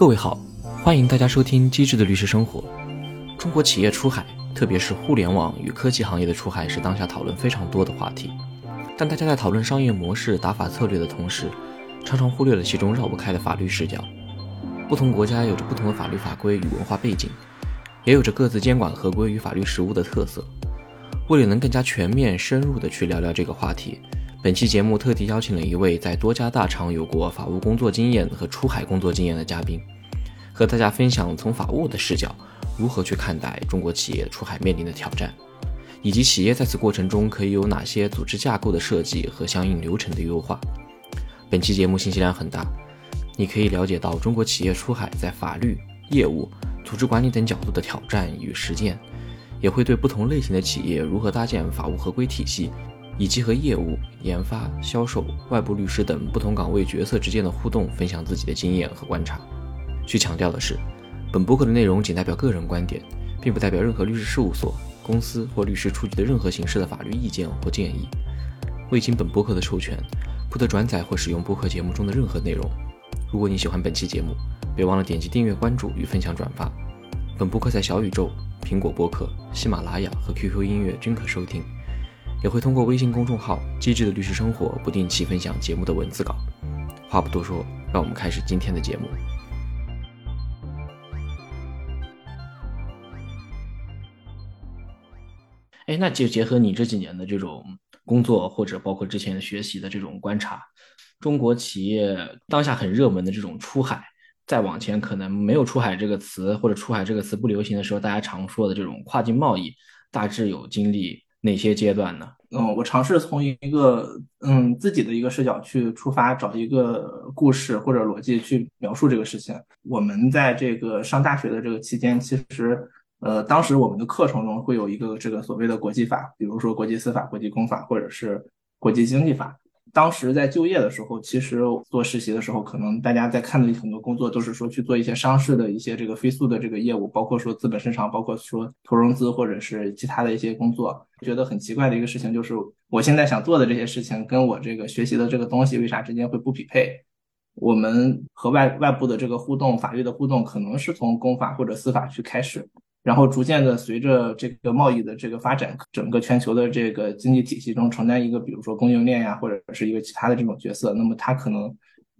各位好，欢迎大家收听《机智的律师生活》。中国企业出海，特别是互联网与科技行业的出海，是当下讨论非常多的话题。但大家在讨论商业模式、打法策略的同时，常常忽略了其中绕不开的法律视角。不同国家有着不同的法律法规与文化背景，也有着各自监管合规与法律实务的特色。为了能更加全面、深入地去聊聊这个话题。本期节目特地邀请了一位在多家大厂有过法务工作经验和出海工作经验的嘉宾，和大家分享从法务的视角如何去看待中国企业出海面临的挑战，以及企业在此过程中可以有哪些组织架构的设计和相应流程的优化。本期节目信息量很大，你可以了解到中国企业出海在法律、业务、组织管理等角度的挑战与实践，也会对不同类型的企业如何搭建法务合规体系。以及和业务、研发、销售、外部律师等不同岗位角色之间的互动，分享自己的经验和观察。需强调的是，本播客的内容仅代表个人观点，并不代表任何律师事务所、公司或律师出具的任何形式的法律意见或建议。未经本播客的授权，不得转载或使用播客节目中的任何内容。如果你喜欢本期节目，别忘了点击订阅、关注与分享转发。本播客在小宇宙、苹果播客、喜马拉雅和 QQ 音乐均可收听。也会通过微信公众号“机智的律师生活”不定期分享节目的文字稿。话不多说，让我们开始今天的节目。哎，那就结合你这几年的这种工作，或者包括之前学习的这种观察，中国企业当下很热门的这种出海，再往前可能没有“出海”这个词，或者“出海”这个词不流行的时候，大家常说的这种跨境贸易，大致有经历。哪些阶段呢？嗯，我尝试从一个嗯自己的一个视角去出发，找一个故事或者逻辑去描述这个事情。我们在这个上大学的这个期间，其实呃，当时我们的课程中会有一个这个所谓的国际法，比如说国际司法、国际公法或者是国际经济法。当时在就业的时候，其实做实习的时候，可能大家在看的很多工作都是说去做一些商事的一些这个飞速的这个业务，包括说资本市场，包括说投融资或者是其他的一些工作。觉得很奇怪的一个事情就是，我现在想做的这些事情跟我这个学习的这个东西为啥之间会不匹配？我们和外外部的这个互动，法律的互动，可能是从公法或者司法去开始。然后逐渐的，随着这个贸易的这个发展，整个全球的这个经济体系中承担一个，比如说供应链呀，或者是一个其他的这种角色。那么它可能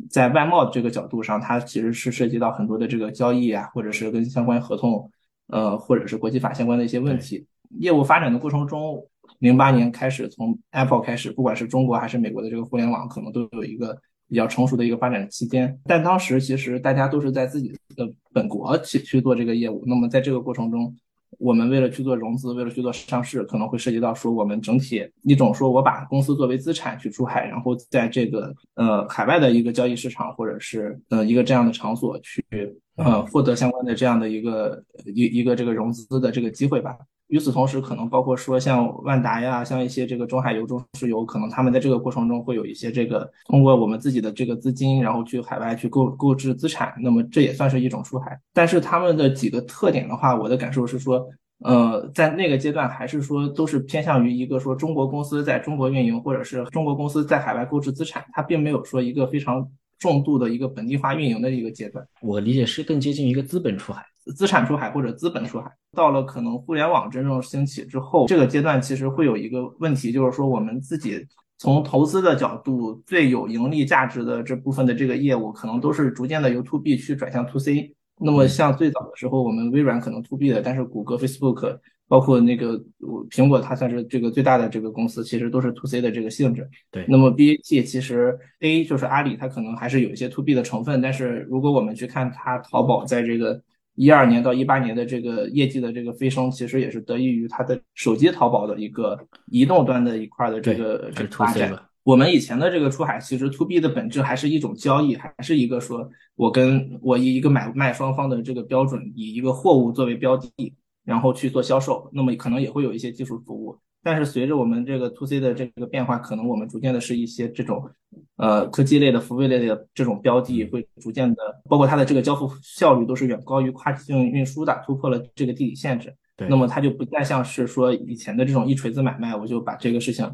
在外贸这个角度上，它其实是涉及到很多的这个交易啊，或者是跟相关合同，呃，或者是国际法相关的一些问题。业务发展的过程中，零八年开始，从 Apple 开始，不管是中国还是美国的这个互联网，可能都有一个。比较成熟的一个发展期间，但当时其实大家都是在自己的本国去去做这个业务。那么在这个过程中，我们为了去做融资，为了去做上市，可能会涉及到说我们整体一种说我把公司作为资产去出海，然后在这个呃海外的一个交易市场或者是呃一个这样的场所去呃获得相关的这样的一个一一个这个融资的这个机会吧。与此同时，可能包括说像万达呀，像一些这个中海油、中石油，可能他们在这个过程中会有一些这个通过我们自己的这个资金，然后去海外去购购置资产，那么这也算是一种出海。但是他们的几个特点的话，我的感受是说，呃，在那个阶段还是说都是偏向于一个说中国公司在中国运营，或者是中国公司在海外购置资产，它并没有说一个非常重度的一个本地化运营的一个阶段。我理解是更接近一个资本出海。资产出海或者资本出海，到了可能互联网真正兴起之后，这个阶段其实会有一个问题，就是说我们自己从投资的角度最有盈利价值的这部分的这个业务，可能都是逐渐的由 to B 去转向 to C。那么像最早的时候，我们微软可能 to B 的，但是谷歌、Facebook，包括那个苹果，它算是这个最大的这个公司，其实都是 to C 的这个性质。对。那么 BAT 其实 A 就是阿里，它可能还是有一些 to B 的成分，但是如果我们去看它淘宝在这个。一二年到一八年的这个业绩的这个飞升，其实也是得益于它的手机淘宝的一个移动端的一块的这个这个发展。我们以前的这个出海，其实 to B 的本质还是一种交易，还是一个说我跟我以一个买卖双方的这个标准，以一个货物作为标的，然后去做销售。那么可能也会有一些技术服务。但是随着我们这个 to C 的这个变化，可能我们逐渐的是一些这种，呃，科技类的、服务类的这种标的会逐渐的，包括它的这个交付效率都是远高于跨境运输的，突破了这个地理限制。对，那么它就不再像是说以前的这种一锤子买卖，我就把这个事情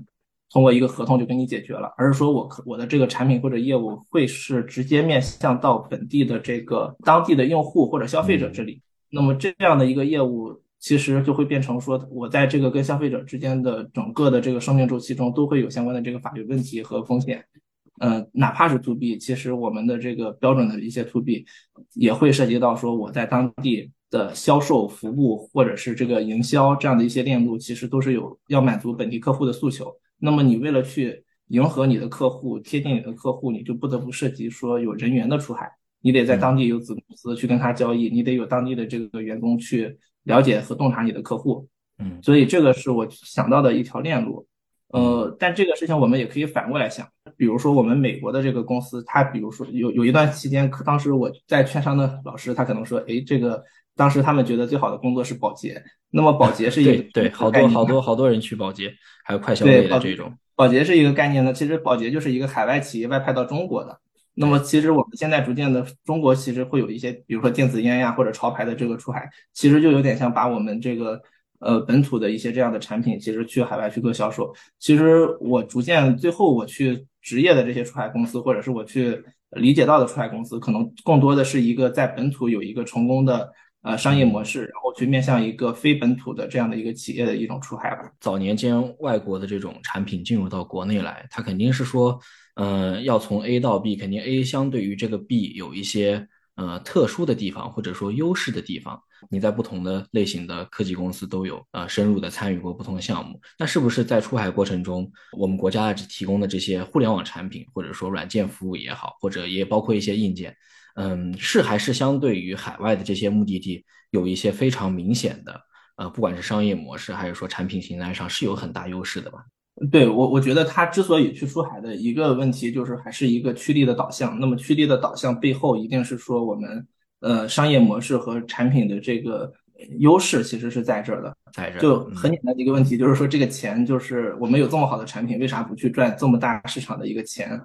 通过一个合同就给你解决了，而是说我我的这个产品或者业务会是直接面向到本地的这个当地的用户或者消费者这里。那么这样的一个业务，其实就会变成说，我在这个跟消费者之间的整个的这个生命周期中，都会有相关的这个法律问题和风险。呃，哪怕是 to B，其实我们的这个标准的一些 to B，也会涉及到说我在当地的销售、服务或者是这个营销这样的一些链路，其实都是有要满足本地客户的诉求。那么你为了去迎合你的客户、贴近你的客户，你就不得不涉及说有人员的出海，你得在当地有子公司去跟他交易，你得有当地的这个员工去了解和洞察你的客户。嗯，所以这个是我想到的一条链路。呃，但这个事情我们也可以反过来想，比如说我们美国的这个公司，它比如说有有一段期间，当时我在券商的老师，他可能说，哎，这个当时他们觉得最好的工作是保洁，那么保洁是一个对好多好多好多人去保洁，还有快消类的这种，保洁是一个概念呢。其实保洁就是一个海外企业外派到中国的，那么其实我们现在逐渐的中国其实会有一些，比如说电子烟呀或者潮牌的这个出海，其实就有点像把我们这个。呃，本土的一些这样的产品，其实去海外去做销售。其实我逐渐最后我去职业的这些出海公司，或者是我去理解到的出海公司，可能更多的是一个在本土有一个成功的呃商业模式，然后去面向一个非本土的这样的一个企业的一种出海吧。早年间外国的这种产品进入到国内来，它肯定是说，呃，要从 A 到 B，肯定 A 相对于这个 B 有一些。呃，特殊的地方或者说优势的地方，你在不同的类型的科技公司都有呃深入的参与过不同的项目。那是不是在出海过程中，我们国家提供的这些互联网产品，或者说软件服务也好，或者也包括一些硬件，嗯，是还是相对于海外的这些目的地有一些非常明显的呃，不管是商业模式还是说产品形态上是有很大优势的吧？对我，我觉得它之所以去出海的一个问题，就是还是一个趋利的导向。那么趋利的导向背后，一定是说我们呃商业模式和产品的这个优势其实是在这儿的。在这就很简单的一个问题，就是说这个钱，就是我们有这么好的产品，为啥不去赚这么大市场的一个钱？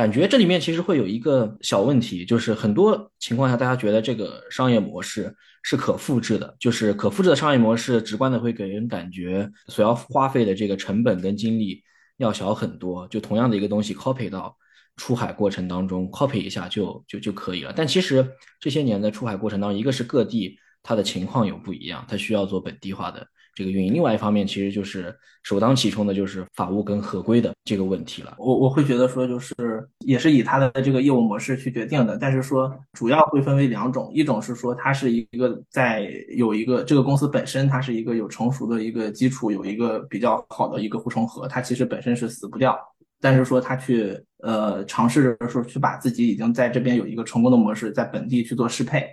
感觉这里面其实会有一个小问题，就是很多情况下大家觉得这个商业模式。是可复制的，就是可复制的商业模式，直观的会给人感觉所要花费的这个成本跟精力要小很多。就同样的一个东西，copy 到出海过程当中，copy 一下就就就可以了。但其实这些年的出海过程当中，一个是各地它的情况有不一样，它需要做本地化的。这个运营，另外一方面其实就是首当其冲的，就是法务跟合规的这个问题了。我我会觉得说，就是也是以它的这个业务模式去决定的，但是说主要会分为两种，一种是说它是一个在有一个这个公司本身它是一个有成熟的一个基础，有一个比较好的一个护城河，它其实本身是死不掉，但是说它去呃尝试着说去把自己已经在这边有一个成功的模式在本地去做适配，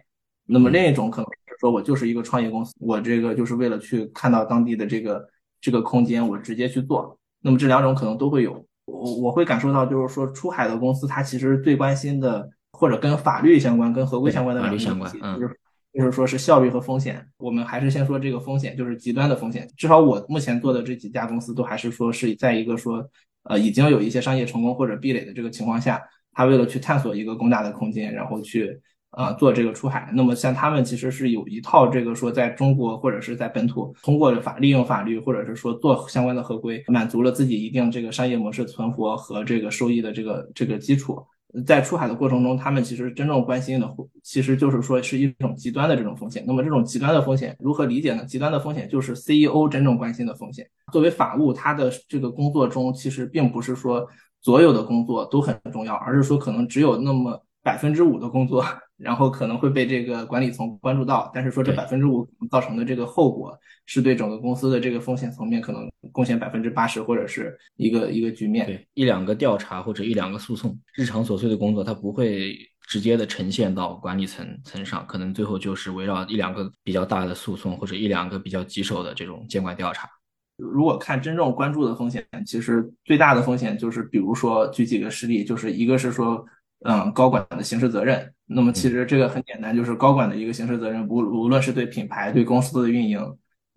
那么另一种可能。说我就是一个创业公司，我这个就是为了去看到当地的这个这个空间，我直接去做。那么这两种可能都会有，我我会感受到，就是说出海的公司，它其实最关心的或者跟法律相关、跟合规相关的两个东西，就是就是说是效率和风险。我们还是先说这个风险，就是极端的风险。至少我目前做的这几家公司都还是说是在一个说呃已经有一些商业成功或者壁垒的这个情况下，他为了去探索一个更大的空间，然后去。啊，做这个出海，那么像他们其实是有一套这个说在中国或者是在本土通过法利用法律或者是说做相关的合规，满足了自己一定这个商业模式存活和这个收益的这个这个基础。在出海的过程中，他们其实真正关心的其实就是说是一种极端的这种风险。那么这种极端的风险如何理解呢？极端的风险就是 CEO 真正关心的风险。作为法务，他的这个工作中其实并不是说所有的工作都很重要，而是说可能只有那么百分之五的工作。然后可能会被这个管理层关注到，但是说这百分之五造成的这个后果，是对整个公司的这个风险层面可能贡献百分之八十或者是一个一个局面。对，一两个调查或者一两个诉讼，日常琐碎的工作，它不会直接的呈现到管理层层上，可能最后就是围绕一两个比较大的诉讼或者一两个比较棘手的这种监管调查。如果看真正关注的风险，其实最大的风险就是，比如说举几个实例，就是一个是说。嗯，高管的刑事责任，那么其实这个很简单，就是高管的一个刑事责任，无无论是对品牌、对公司的运营，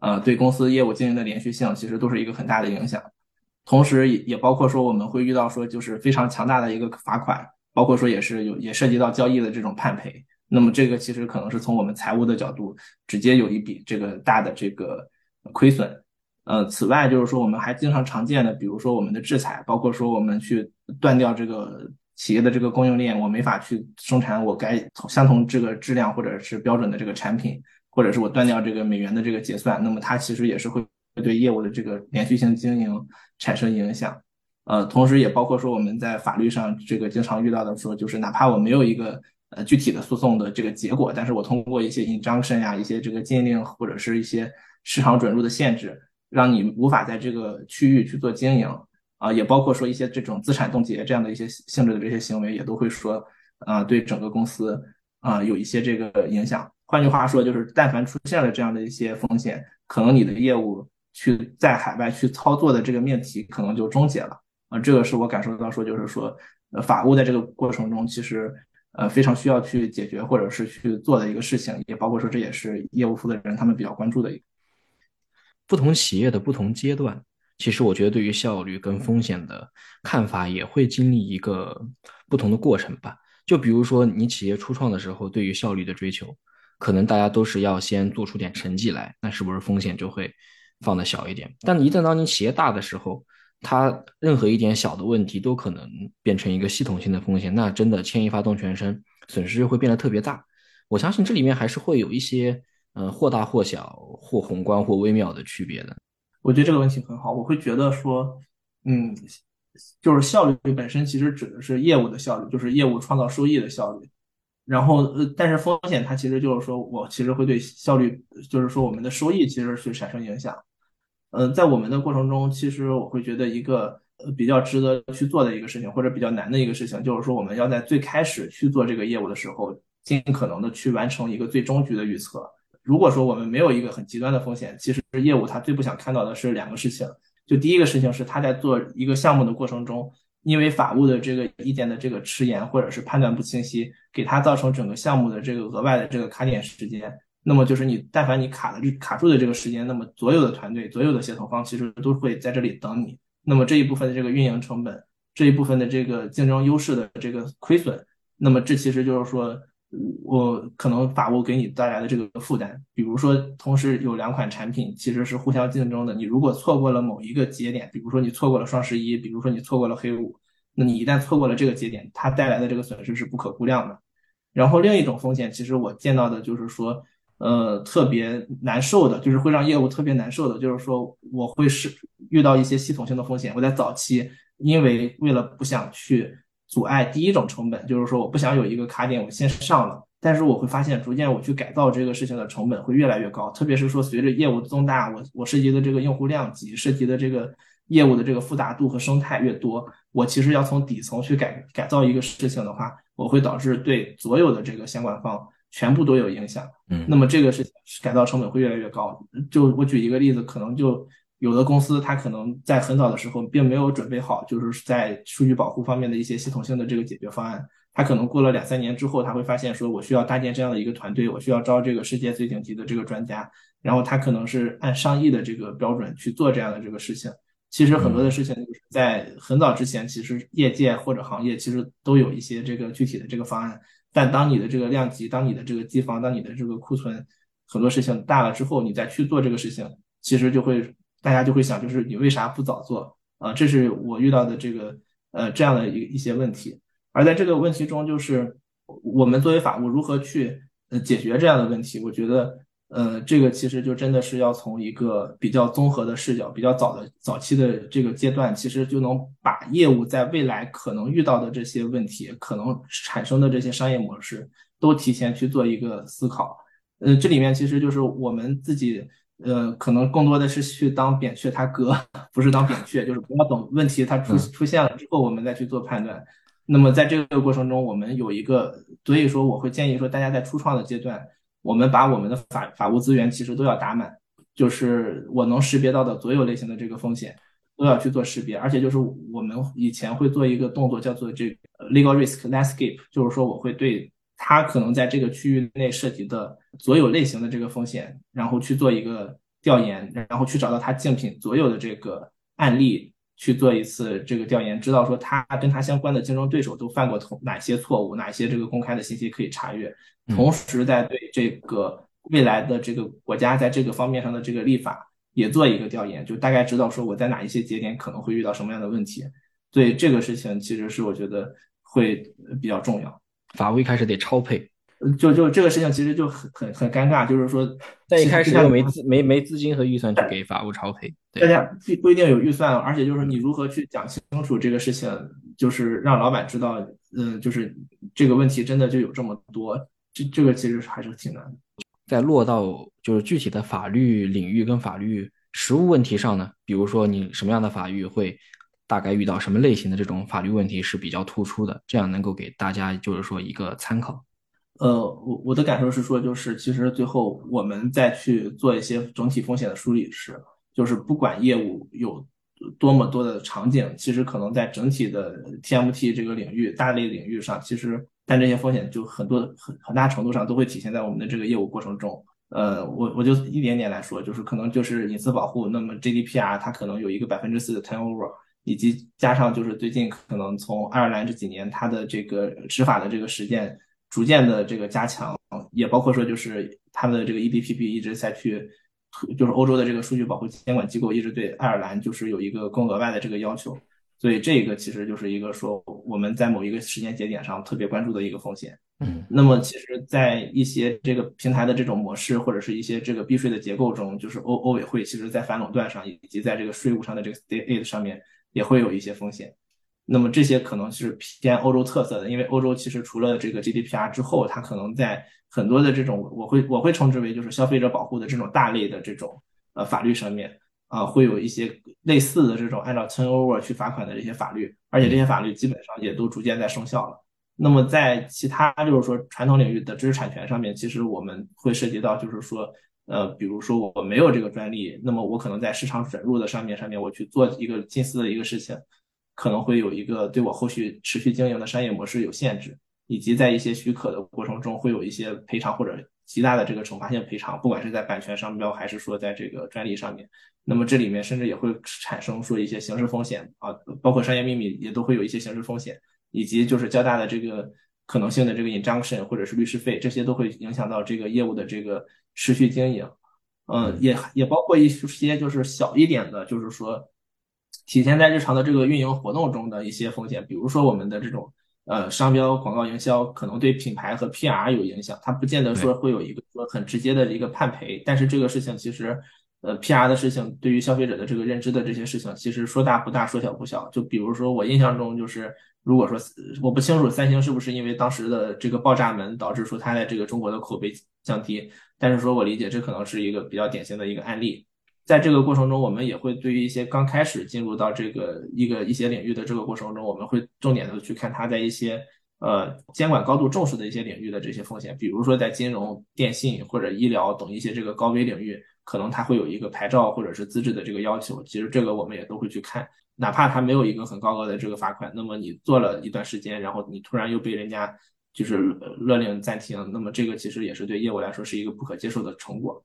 呃，对公司业务经营的连续性，其实都是一个很大的影响。同时，也也包括说我们会遇到说就是非常强大的一个罚款，包括说也是有也涉及到交易的这种判赔。那么这个其实可能是从我们财务的角度直接有一笔这个大的这个亏损。呃，此外就是说我们还经常常见的，比如说我们的制裁，包括说我们去断掉这个企业的这个供应链，我没法去生产我该相同这个质量或者是标准的这个产品，或者是我断掉这个美元的这个结算，那么它其实也是会对业务的这个连续性经营产生影响。呃，同时也包括说我们在法律上这个经常遇到的说，就是哪怕我没有一个呃具体的诉讼的这个结果，但是我通过一些 injunction 呀，一些这个禁令或者是一些市场准入的限制，让你无法在这个区域去做经营啊，也包括说一些这种资产冻结这样的一些性质的这些行为，也都会说啊对整个公司啊有一些这个影响。换句话说，就是但凡出现了这样的一些风险，可能你的业务去在海外去操作的这个命题可能就终结了。啊，这个是我感受到说，就是说，呃，法务在这个过程中，其实呃非常需要去解决或者是去做的一个事情，也包括说这也是业务负责人他们比较关注的一个。不同企业的不同阶段，其实我觉得对于效率跟风险的看法也会经历一个不同的过程吧。就比如说你企业初创的时候，对于效率的追求，可能大家都是要先做出点成绩来，那是不是风险就会放的小一点？但一旦当你企业大的时候，它任何一点小的问题都可能变成一个系统性的风险，那真的牵一发动全身，损失就会变得特别大。我相信这里面还是会有一些，呃，或大或小、或宏观或微妙的区别的。我觉得这个问题很好，我会觉得说，嗯，就是效率本身其实指的是业务的效率，就是业务创造收益的效率。然后，呃，但是风险它其实就是说我其实会对效率，就是说我们的收益其实是产生影响。嗯，在我们的过程中，其实我会觉得一个呃比较值得去做的一个事情，或者比较难的一个事情，就是说我们要在最开始去做这个业务的时候，尽可能的去完成一个最终局的预测。如果说我们没有一个很极端的风险，其实业务他最不想看到的是两个事情。就第一个事情是他在做一个项目的过程中，因为法务的这个意见的这个迟延或者是判断不清晰，给他造成整个项目的这个额外的这个卡点时间。那么就是你，但凡你卡的卡住的这个时间，那么所有的团队、所有的协同方其实都会在这里等你。那么这一部分的这个运营成本，这一部分的这个竞争优势的这个亏损，那么这其实就是说，我可能法务给你带来的这个负担。比如说，同时有两款产品其实是互相竞争的，你如果错过了某一个节点，比如说你错过了双十一，比如说你错过了黑五，那你一旦错过了这个节点，它带来的这个损失是不可估量的。然后另一种风险，其实我见到的就是说。呃，特别难受的，就是会让业务特别难受的，就是说我会是遇到一些系统性的风险。我在早期，因为为了不想去阻碍第一种成本，就是说我不想有一个卡点我先上了，但是我会发现逐渐我去改造这个事情的成本会越来越高，特别是说随着业务增大，我我涉及的这个用户量级，涉及的这个业务的这个复杂度和生态越多，我其实要从底层去改改造一个事情的话，我会导致对所有的这个相关方。全部都有影响，嗯，那么这个是改造成本会越来越高。就我举一个例子，可能就有的公司它可能在很早的时候并没有准备好，就是在数据保护方面的一些系统性的这个解决方案。它可能过了两三年之后，他会发现说，我需要搭建这样的一个团队，我需要招这个世界最顶级的这个专家，然后他可能是按上亿的这个标准去做这样的这个事情。其实很多的事情就是在很早之前，其实业界或者行业其实都有一些这个具体的这个方案。但当你的这个量级，当你的这个机房，当你的这个库存很多事情大了之后，你再去做这个事情，其实就会大家就会想，就是你为啥不早做啊？这是我遇到的这个呃这样的一一些问题。而在这个问题中，就是我们作为法务如何去呃解决这样的问题？我觉得。呃，这个其实就真的是要从一个比较综合的视角，比较早的早期的这个阶段，其实就能把业务在未来可能遇到的这些问题，可能产生的这些商业模式，都提前去做一个思考。呃，这里面其实就是我们自己，呃，可能更多的是去当扁鹊他哥，不是当扁鹊，就是不要等问题它出出现了之后，我们再去做判断。那么在这个过程中，我们有一个，所以说我会建议说，大家在初创的阶段。我们把我们的法法务资源其实都要打满，就是我能识别到的所有类型的这个风险都要去做识别，而且就是我们以前会做一个动作叫做这个 legal risk landscape，就是说我会对它可能在这个区域内涉及的所有类型的这个风险，然后去做一个调研，然后去找到它竞品所有的这个案例。去做一次这个调研，知道说他跟他相关的竞争对手都犯过同哪些错误，哪些这个公开的信息可以查阅，同时在对这个未来的这个国家在这个方面上的这个立法也做一个调研，就大概知道说我在哪一些节点可能会遇到什么样的问题。所以这个事情其实是我觉得会比较重要。法务一开始得超配，就就这个事情其实就很很很尴尬，就是说在一开始就没资没没资金和预算去给法务超赔，大家不不一定有预算，而且就是你如何去讲清楚这个事情，就是让老板知道，嗯，就是这个问题真的就有这么多，这这个其实还是挺难的。在落到就是具体的法律领域跟法律实务问题上呢，比如说你什么样的法律会大概遇到什么类型的这种法律问题是比较突出的，这样能够给大家就是说一个参考。呃，我我的感受是说，就是其实最后我们再去做一些整体风险的梳理时，就是不管业务有多么多的场景，其实可能在整体的 TMT 这个领域大类领域上，其实。但这些风险就很多很很大程度上都会体现在我们的这个业务过程中。呃，我我就一点点来说，就是可能就是隐私保护，那么 GDPR 它可能有一个百分之四的 turnover，以及加上就是最近可能从爱尔兰这几年它的这个执法的这个实践逐渐的这个加强，也包括说就是他们的这个 EDPB 一直在去，就是欧洲的这个数据保护监管机构一直对爱尔兰就是有一个更额外的这个要求。所以这个其实就是一个说我们在某一个时间节点上特别关注的一个风险。嗯，那么其实，在一些这个平台的这种模式或者是一些这个避税的结构中，就是欧欧委会其实在反垄断上以及在这个税务上的这个 state aid 上面也会有一些风险。那么这些可能是偏欧洲特色的，因为欧洲其实除了这个 GDPR 之后，它可能在很多的这种我会我会称之为就是消费者保护的这种大类的这种呃法律上面。啊，会有一些类似的这种按照 turnover 去罚款的这些法律，而且这些法律基本上也都逐渐在生效了。那么在其他就是说传统领域的知识产权上面，其实我们会涉及到就是说，呃，比如说我没有这个专利，那么我可能在市场准入的上面上面我去做一个近似的一个事情，可能会有一个对我后续持续经营的商业模式有限制，以及在一些许可的过程中会有一些赔偿或者极大的这个惩罚性赔偿，不管是在版权商标还是说在这个专利上面。那么这里面甚至也会产生说一些刑事风险啊，包括商业秘密也都会有一些刑事风险，以及就是较大的这个可能性的这个 injunction 或者是律师费，这些都会影响到这个业务的这个持续经营。嗯，也也包括一些就是小一点的，就是说体现在日常的这个运营活动中的一些风险，比如说我们的这种呃商标广告营销可能对品牌和 PR 有影响，它不见得说会有一个说很直接的一个判赔，但是这个事情其实。呃，PR 的事情对于消费者的这个认知的这些事情，其实说大不大，说小不小。就比如说，我印象中就是，如果说我不清楚三星是不是因为当时的这个爆炸门导致说它在这个中国的口碑降低，但是说我理解这可能是一个比较典型的一个案例。在这个过程中，我们也会对于一些刚开始进入到这个一个一些领域的这个过程中，我们会重点的去看它在一些呃监管高度重视的一些领域的这些风险，比如说在金融、电信或者医疗等一些这个高危领域。可能它会有一个牌照或者是资质的这个要求，其实这个我们也都会去看，哪怕它没有一个很高额的这个罚款，那么你做了一段时间，然后你突然又被人家就是勒令暂停，那么这个其实也是对业务来说是一个不可接受的成果。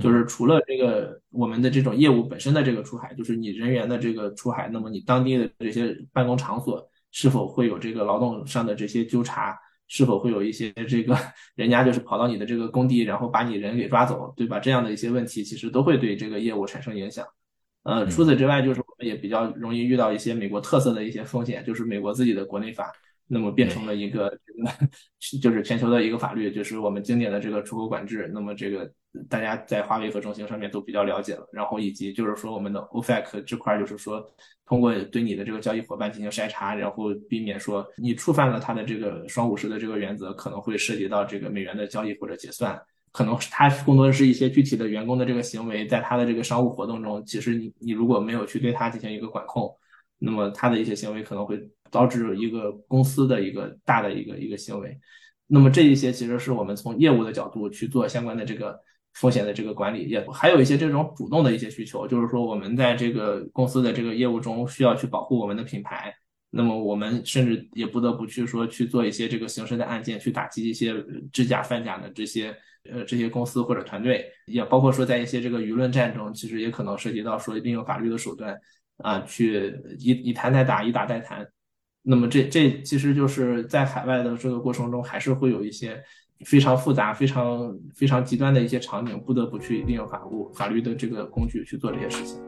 就是除了这个我们的这种业务本身的这个出海，就是你人员的这个出海，那么你当地的这些办公场所是否会有这个劳动上的这些纠察？是否会有一些这个人家就是跑到你的这个工地，然后把你人给抓走，对吧？这样的一些问题，其实都会对这个业务产生影响。呃，除此之外，就是我们也比较容易遇到一些美国特色的一些风险，就是美国自己的国内法。那么变成了一个这个，就是全球的一个法律，就是我们经典的这个出口管制。那么这个大家在华为和中兴上面都比较了解了。然后以及就是说我们的 OFAC 这块，就是说通过对你的这个交易伙伴进行筛查，然后避免说你触犯了它的这个双五十的这个原则，可能会涉及到这个美元的交易或者结算。可能它更多的是一些具体的员工的这个行为，在他的这个商务活动中，其实你你如果没有去对他进行一个管控，那么他的一些行为可能会。导致一个公司的一个大的一个一个行为，那么这一些其实是我们从业务的角度去做相关的这个风险的这个管理，也还有一些这种主动的一些需求，就是说我们在这个公司的这个业务中需要去保护我们的品牌，那么我们甚至也不得不去说去做一些这个刑事的案件，去打击一些制假贩假的这些呃这些公司或者团队，也包括说在一些这个舆论战中，其实也可能涉及到说利用法律的手段啊去以以谈代打，以打代谈。那么这这其实就是在海外的这个过程中，还是会有一些非常复杂、非常非常极端的一些场景，不得不去利用法务法律的这个工具去做这些事情。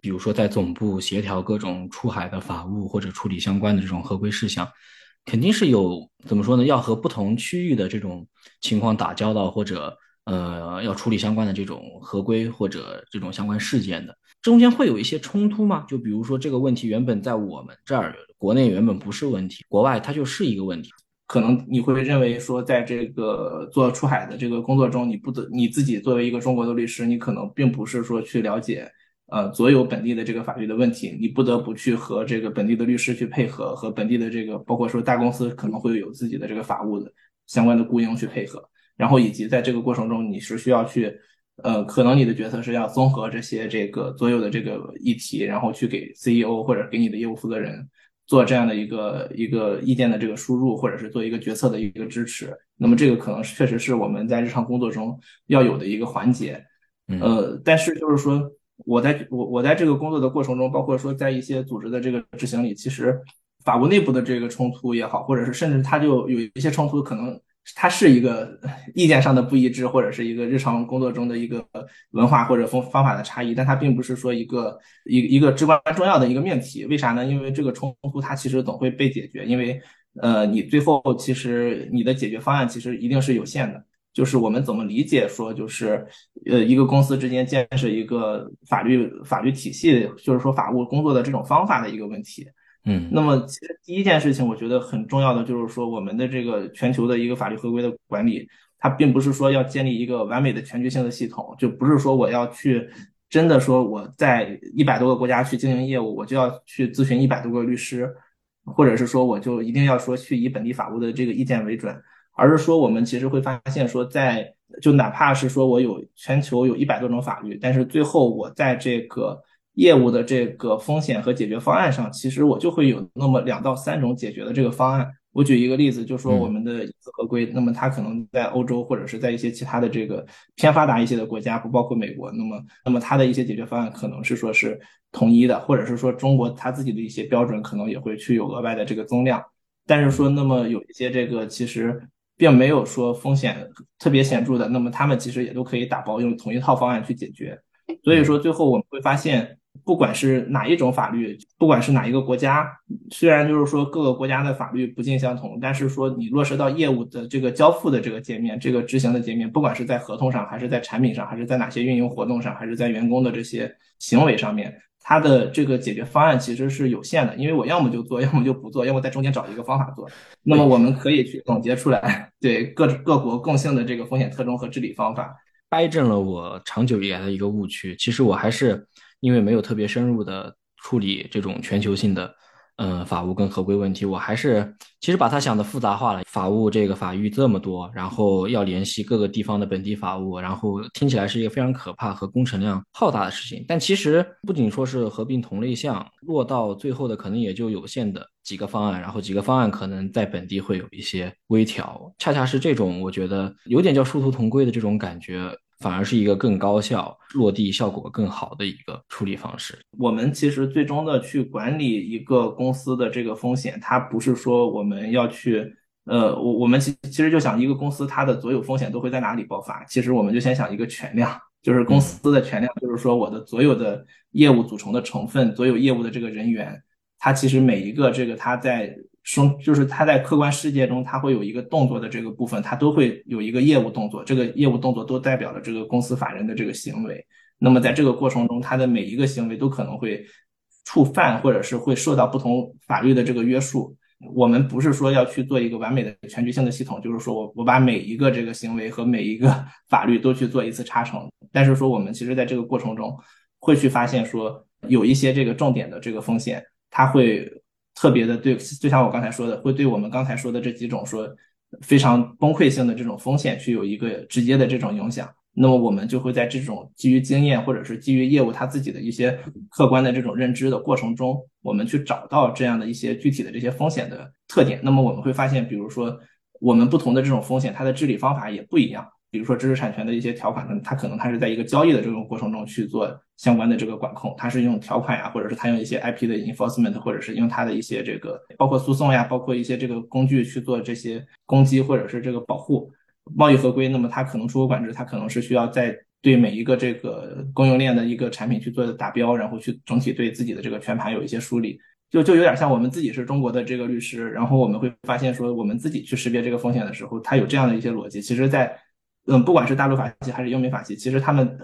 比如说，在总部协调各种出海的法务或者处理相关的这种合规事项，肯定是有怎么说呢？要和不同区域的这种情况打交道，或者。呃，要处理相关的这种合规或者这种相关事件的，中间会有一些冲突吗？就比如说这个问题原本在我们这儿国内原本不是问题，国外它就是一个问题。可能你会认为说，在这个做出海的这个工作中，你不得你自己作为一个中国的律师，你可能并不是说去了解呃所有本地的这个法律的问题，你不得不去和这个本地的律师去配合，和本地的这个包括说大公司可能会有自己的这个法务的相关的雇佣去配合。然后以及在这个过程中，你是需要去，呃，可能你的角色是要综合这些这个所有的这个议题，然后去给 CEO 或者给你的业务负责人做这样的一个一个意见的这个输入，或者是做一个决策的一个支持。那么这个可能确实是我们在日常工作中要有的一个环节。呃，但是就是说，我在我我在这个工作的过程中，包括说在一些组织的这个执行里，其实法务内部的这个冲突也好，或者是甚至它就有一些冲突可能。它是一个意见上的不一致，或者是一个日常工作中的一个文化或者方方法的差异，但它并不是说一个一一个至关重要的一个命题。为啥呢？因为这个冲突它其实总会被解决，因为呃，你最后其实你的解决方案其实一定是有限的。就是我们怎么理解说，就是呃，一个公司之间建设一个法律法律体系，就是说法务工作的这种方法的一个问题。嗯，那么其实第一件事情，我觉得很重要的就是说，我们的这个全球的一个法律合规的管理，它并不是说要建立一个完美的全局性的系统，就不是说我要去真的说我在一百多个国家去经营业务，我就要去咨询一百多个律师，或者是说我就一定要说去以本地法务的这个意见为准，而是说我们其实会发现说，在就哪怕是说我有全球有一百多种法律，但是最后我在这个。业务的这个风险和解决方案上，其实我就会有那么两到三种解决的这个方案。我举一个例子，就说我们的资合规，那么它可能在欧洲或者是在一些其他的这个偏发达一些的国家，不包括美国，那么那么它的一些解决方案可能是说是统一的，或者是说中国它自己的一些标准可能也会去有额外的这个增量。但是说那么有一些这个其实并没有说风险特别显著的，那么他们其实也都可以打包用同一套方案去解决。所以说最后我们会发现。不管是哪一种法律，不管是哪一个国家，虽然就是说各个国家的法律不尽相同，但是说你落实到业务的这个交付的这个界面，这个执行的界面，不管是在合同上，还是在产品上，还是在哪些运营活动上，还是在员工的这些行为上面，它的这个解决方案其实是有限的，因为我要么就做，要么就不做，要么在中间找一个方法做。那么我们可以去总结出来，对各各国共性的这个风险特征和治理方法，掰正了我长久以来的一个误区。其实我还是。因为没有特别深入的处理这种全球性的，呃，法务跟合规问题，我还是其实把它想的复杂化了。法务这个法域这么多，然后要联系各个地方的本地法务，然后听起来是一个非常可怕和工程量浩大的事情。但其实不仅说是合并同类项，落到最后的可能也就有限的几个方案，然后几个方案可能在本地会有一些微调。恰恰是这种我觉得有点叫殊途同归的这种感觉。反而是一个更高效、落地效果更好的一个处理方式。我们其实最终的去管理一个公司的这个风险，它不是说我们要去，呃，我我们其其实就想一个公司它的所有风险都会在哪里爆发。其实我们就先想一个全量，就是公司的全量，就是说我的所有的业务组成的成分，所有业务的这个人员，它其实每一个这个它在。生就是他在客观世界中，他会有一个动作的这个部分，他都会有一个业务动作，这个业务动作都代表了这个公司法人的这个行为。那么在这个过程中，他的每一个行为都可能会触犯，或者是会受到不同法律的这个约束。我们不是说要去做一个完美的全局性的系统，就是说我我把每一个这个行为和每一个 法律都去做一次差成。但是说我们其实在这个过程中会去发现说有一些这个重点的这个风险，它会。特别的对，就像我刚才说的，会对我们刚才说的这几种说非常崩溃性的这种风险去有一个直接的这种影响。那么我们就会在这种基于经验或者是基于业务它自己的一些客观的这种认知的过程中，我们去找到这样的一些具体的这些风险的特点。那么我们会发现，比如说我们不同的这种风险，它的治理方法也不一样。比如说知识产权的一些条款呢，它可能它是在一个交易的这种过程中去做相关的这个管控，它是用条款呀，或者是它用一些 IP 的 enforcement，或者是用它的一些这个包括诉讼呀，包括一些这个工具去做这些攻击或者是这个保护贸易合规，那么它可能出口管制，它可能是需要在对每一个这个供应链的一个产品去做打标，然后去整体对自己的这个全盘有一些梳理。就就有点像我们自己是中国的这个律师，然后我们会发现说，我们自己去识别这个风险的时候，它有这样的一些逻辑。其实，在嗯，不管是大陆法系还是英美法系，其实他们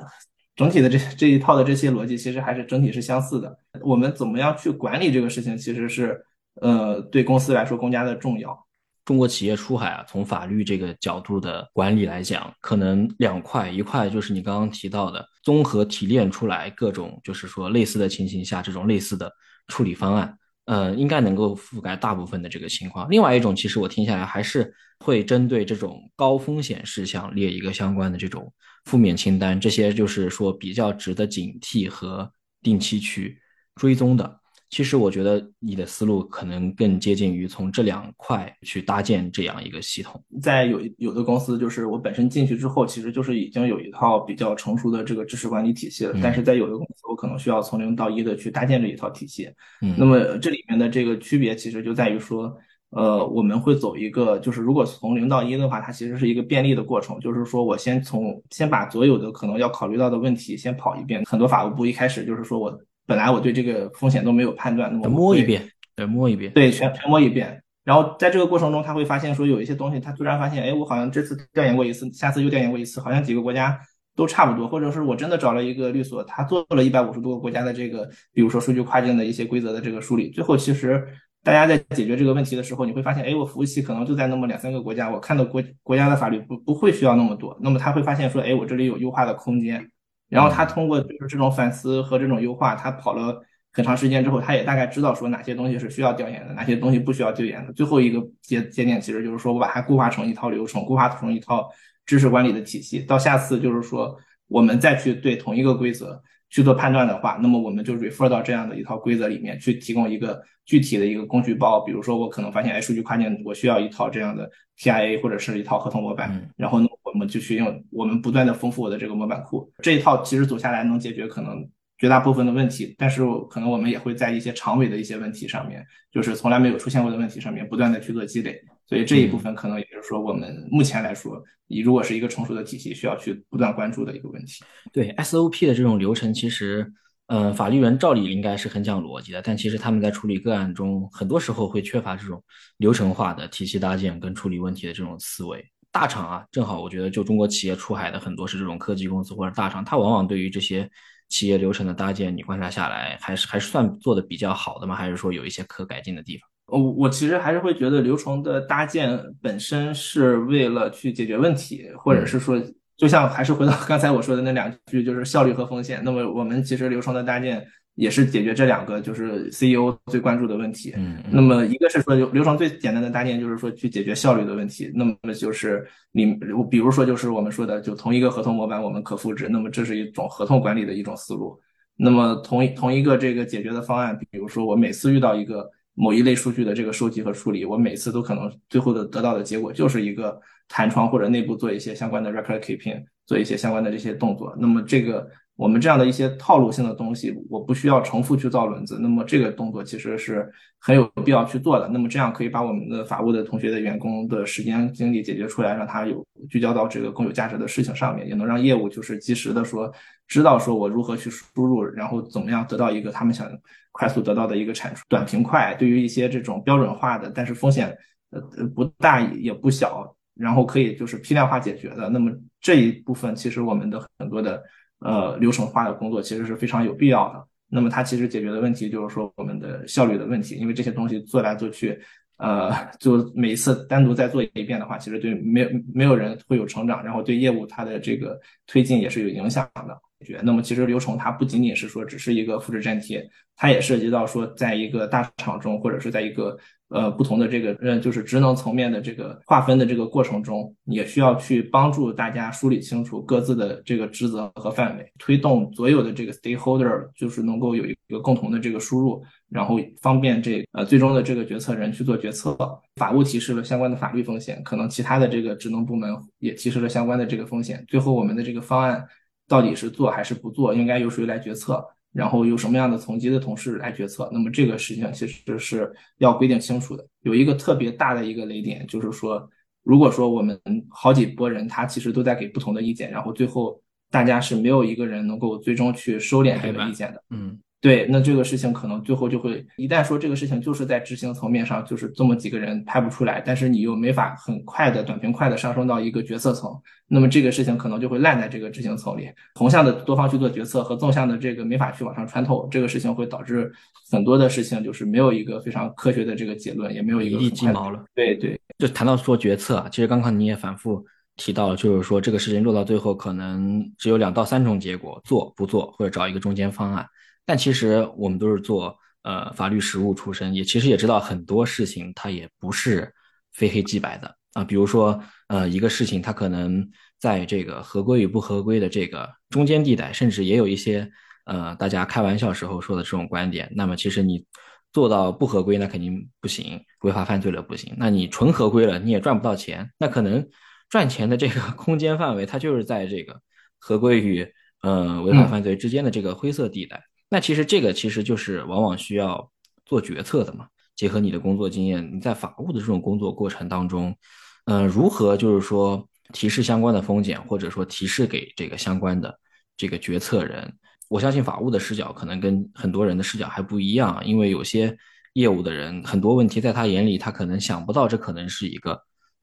整体的这这一套的这些逻辑，其实还是整体是相似的。我们怎么样去管理这个事情，其实是呃对公司来说更加的重要。中国企业出海啊，从法律这个角度的管理来讲，可能两块，一块就是你刚刚提到的综合提炼出来各种，就是说类似的情形下这种类似的。处理方案，呃，应该能够覆盖大部分的这个情况。另外一种，其实我听下来还是会针对这种高风险事项列一个相关的这种负面清单，这些就是说比较值得警惕和定期去追踪的。其实我觉得你的思路可能更接近于从这两块去搭建这样一个系统。在有有的公司，就是我本身进去之后，其实就是已经有一套比较成熟的这个知识管理体系了。但是在有的公司，我可能需要从零到一的去搭建这一套体系。嗯，那么这里面的这个区别其实就在于说，呃，我们会走一个，就是如果从零到一的话，它其实是一个便利的过程。就是说我先从先把所有的可能要考虑到的问题先跑一遍。很多法务部一开始就是说我。本来我对这个风险都没有判断，那么摸一遍，对，摸一遍，对，全全摸一遍。然后在这个过程中，他会发现说有一些东西，他突然发现，哎，我好像这次调研过一次，下次又调研过一次，好像几个国家都差不多，或者是我真的找了一个律所，他做了一百五十多个国家的这个，比如说数据跨境的一些规则的这个梳理，最后其实大家在解决这个问题的时候，你会发现，哎，我服务器可能就在那么两三个国家，我看到国国家的法律不不会需要那么多，那么他会发现说，哎，我这里有优化的空间。然后他通过就是这种反思和这种优化，他跑了。很长时间之后，他也大概知道说哪些东西是需要调研的，哪些东西不需要调研的。最后一个节节点其实就是说我把它固化成一套流程，固化成一套知识管理的体系。到下次就是说我们再去对同一个规则去做判断的话，那么我们就 refer 到这样的一套规则里面去提供一个具体的一个工具包。比如说我可能发现，哎，数据跨境我需要一套这样的 TIA 或者是一套合同模板，然后呢，我们就去用我们不断的丰富我的这个模板库。这一套其实走下来能解决可能。绝大部分的问题，但是可能我们也会在一些长尾的一些问题上面，就是从来没有出现过的问题上面，不断的去做积累。所以这一部分可能也就是说，我们目前来说，你如果是一个成熟的体系，需要去不断关注的一个问题。对 SOP 的这种流程，其实，嗯，法律人照理应该是很讲逻辑的，但其实他们在处理个案中，很多时候会缺乏这种流程化的体系搭建跟处理问题的这种思维。大厂啊，正好我觉得就中国企业出海的很多是这种科技公司或者大厂，它往往对于这些。企业流程的搭建，你观察下来还是还是算做的比较好的吗？还是说有一些可改进的地方？我我其实还是会觉得流程的搭建本身是为了去解决问题，或者是说，就像还是回到刚才我说的那两句，就是效率和风险。那么我们其实流程的搭建。也是解决这两个就是 CEO 最关注的问题。嗯，那么一个是说流流程最简单的搭建，就是说去解决效率的问题。那么就是你比如说就是我们说的，就同一个合同模板我们可复制，那么这是一种合同管理的一种思路。那么同一同一个这个解决的方案，比如说我每次遇到一个某一类数据的这个收集和处理，我每次都可能最后的得到的结果就是一个弹窗或者内部做一些相关的 record keeping，做一些相关的这些动作。那么这个。我们这样的一些套路性的东西，我不需要重复去造轮子，那么这个动作其实是很有必要去做的。那么这样可以把我们的法务的同学的员工的时间精力解决出来，让他有聚焦到这个更有价值的事情上面，也能让业务就是及时的说知道说我如何去输入，然后怎么样得到一个他们想快速得到的一个产出，短平快。对于一些这种标准化的，但是风险呃不大也不小，然后可以就是批量化解决的，那么这一部分其实我们的很多的。呃，流程化的工作其实是非常有必要的。那么它其实解决的问题就是说我们的效率的问题，因为这些东西做来做去，呃，就每一次单独再做一遍的话，其实对没有没有人会有成长，然后对业务它的这个推进也是有影响的。那么其实流程它不仅仅是说只是一个复制粘贴，它也涉及到说在一个大厂中或者是在一个呃不同的这个呃就是职能层面的这个划分的这个过程中，也需要去帮助大家梳理清楚各自的这个职责和范围，推动所有的这个 stakeholder 就是能够有一个共同的这个输入，然后方便这呃最终的这个决策人去做决策。法务提示了相关的法律风险，可能其他的这个职能部门也提示了相关的这个风险，最后我们的这个方案到底是做还是不做，应该由谁来决策？然后由什么样的层级的同事来决策？那么这个事情其实是要规定清楚的。有一个特别大的一个雷点，就是说，如果说我们好几拨人，他其实都在给不同的意见，然后最后大家是没有一个人能够最终去收敛这个意见的。嗯。对，那这个事情可能最后就会，一旦说这个事情就是在执行层面上，就是这么几个人拍不出来，但是你又没法很快的、短平快的上升到一个决策层，那么这个事情可能就会烂在这个执行层里。横向的多方去做决策和纵向的这个没法去往上穿透，这个事情会导致很多的事情就是没有一个非常科学的这个结论，也没有一个一地鸡毛了。对对，就谈到说决策啊，其实刚刚你也反复提到了，就是说这个事情落到最后可能只有两到三种结果：做不做，或者找一个中间方案。但其实我们都是做呃法律实务出身，也其实也知道很多事情它也不是非黑即白的啊。比如说呃一个事情它可能在这个合规与不合规的这个中间地带，甚至也有一些呃大家开玩笑时候说的这种观点。那么其实你做到不合规那肯定不行，违法犯罪了不行。那你纯合规了你也赚不到钱，那可能赚钱的这个空间范围它就是在这个合规与呃违法犯罪之间的这个灰色地带。那其实这个其实就是往往需要做决策的嘛。结合你的工作经验，你在法务的这种工作过程当中，嗯，如何就是说提示相关的风险，或者说提示给这个相关的这个决策人？我相信法务的视角可能跟很多人的视角还不一样，因为有些业务的人很多问题在他眼里，他可能想不到这可能是一个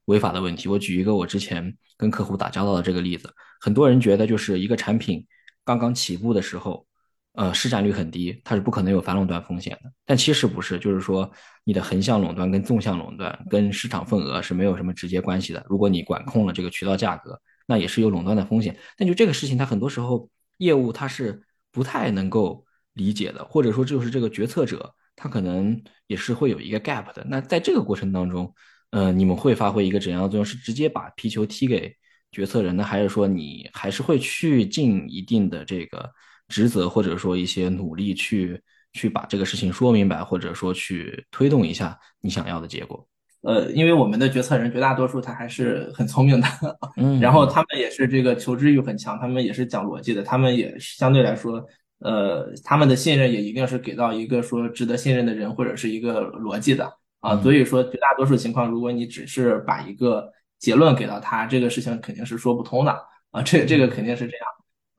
违法的问题。我举一个我之前跟客户打交道的这个例子，很多人觉得就是一个产品刚刚起步的时候。呃，市占率很低，它是不可能有反垄断风险的。但其实不是，就是说你的横向垄断跟纵向垄断跟市场份额是没有什么直接关系的。如果你管控了这个渠道价格，那也是有垄断的风险。但就这个事情，它很多时候业务它是不太能够理解的，或者说就是这个决策者他可能也是会有一个 gap 的。那在这个过程当中，呃，你们会发挥一个怎样的作用？是直接把皮球踢给决策人呢，还是说你还是会去尽一定的这个？职责或者说一些努力去去把这个事情说明白，或者说去推动一下你想要的结果。呃，因为我们的决策人绝大多数他还是很聪明的，嗯，然后他们也是这个求知欲很强，他们也是讲逻辑的，他们也相对来说，呃，他们的信任也一定是给到一个说值得信任的人或者是一个逻辑的啊。所以说绝大多数情况，如果你只是把一个结论给到他，这个事情肯定是说不通的啊。这这个肯定是这样。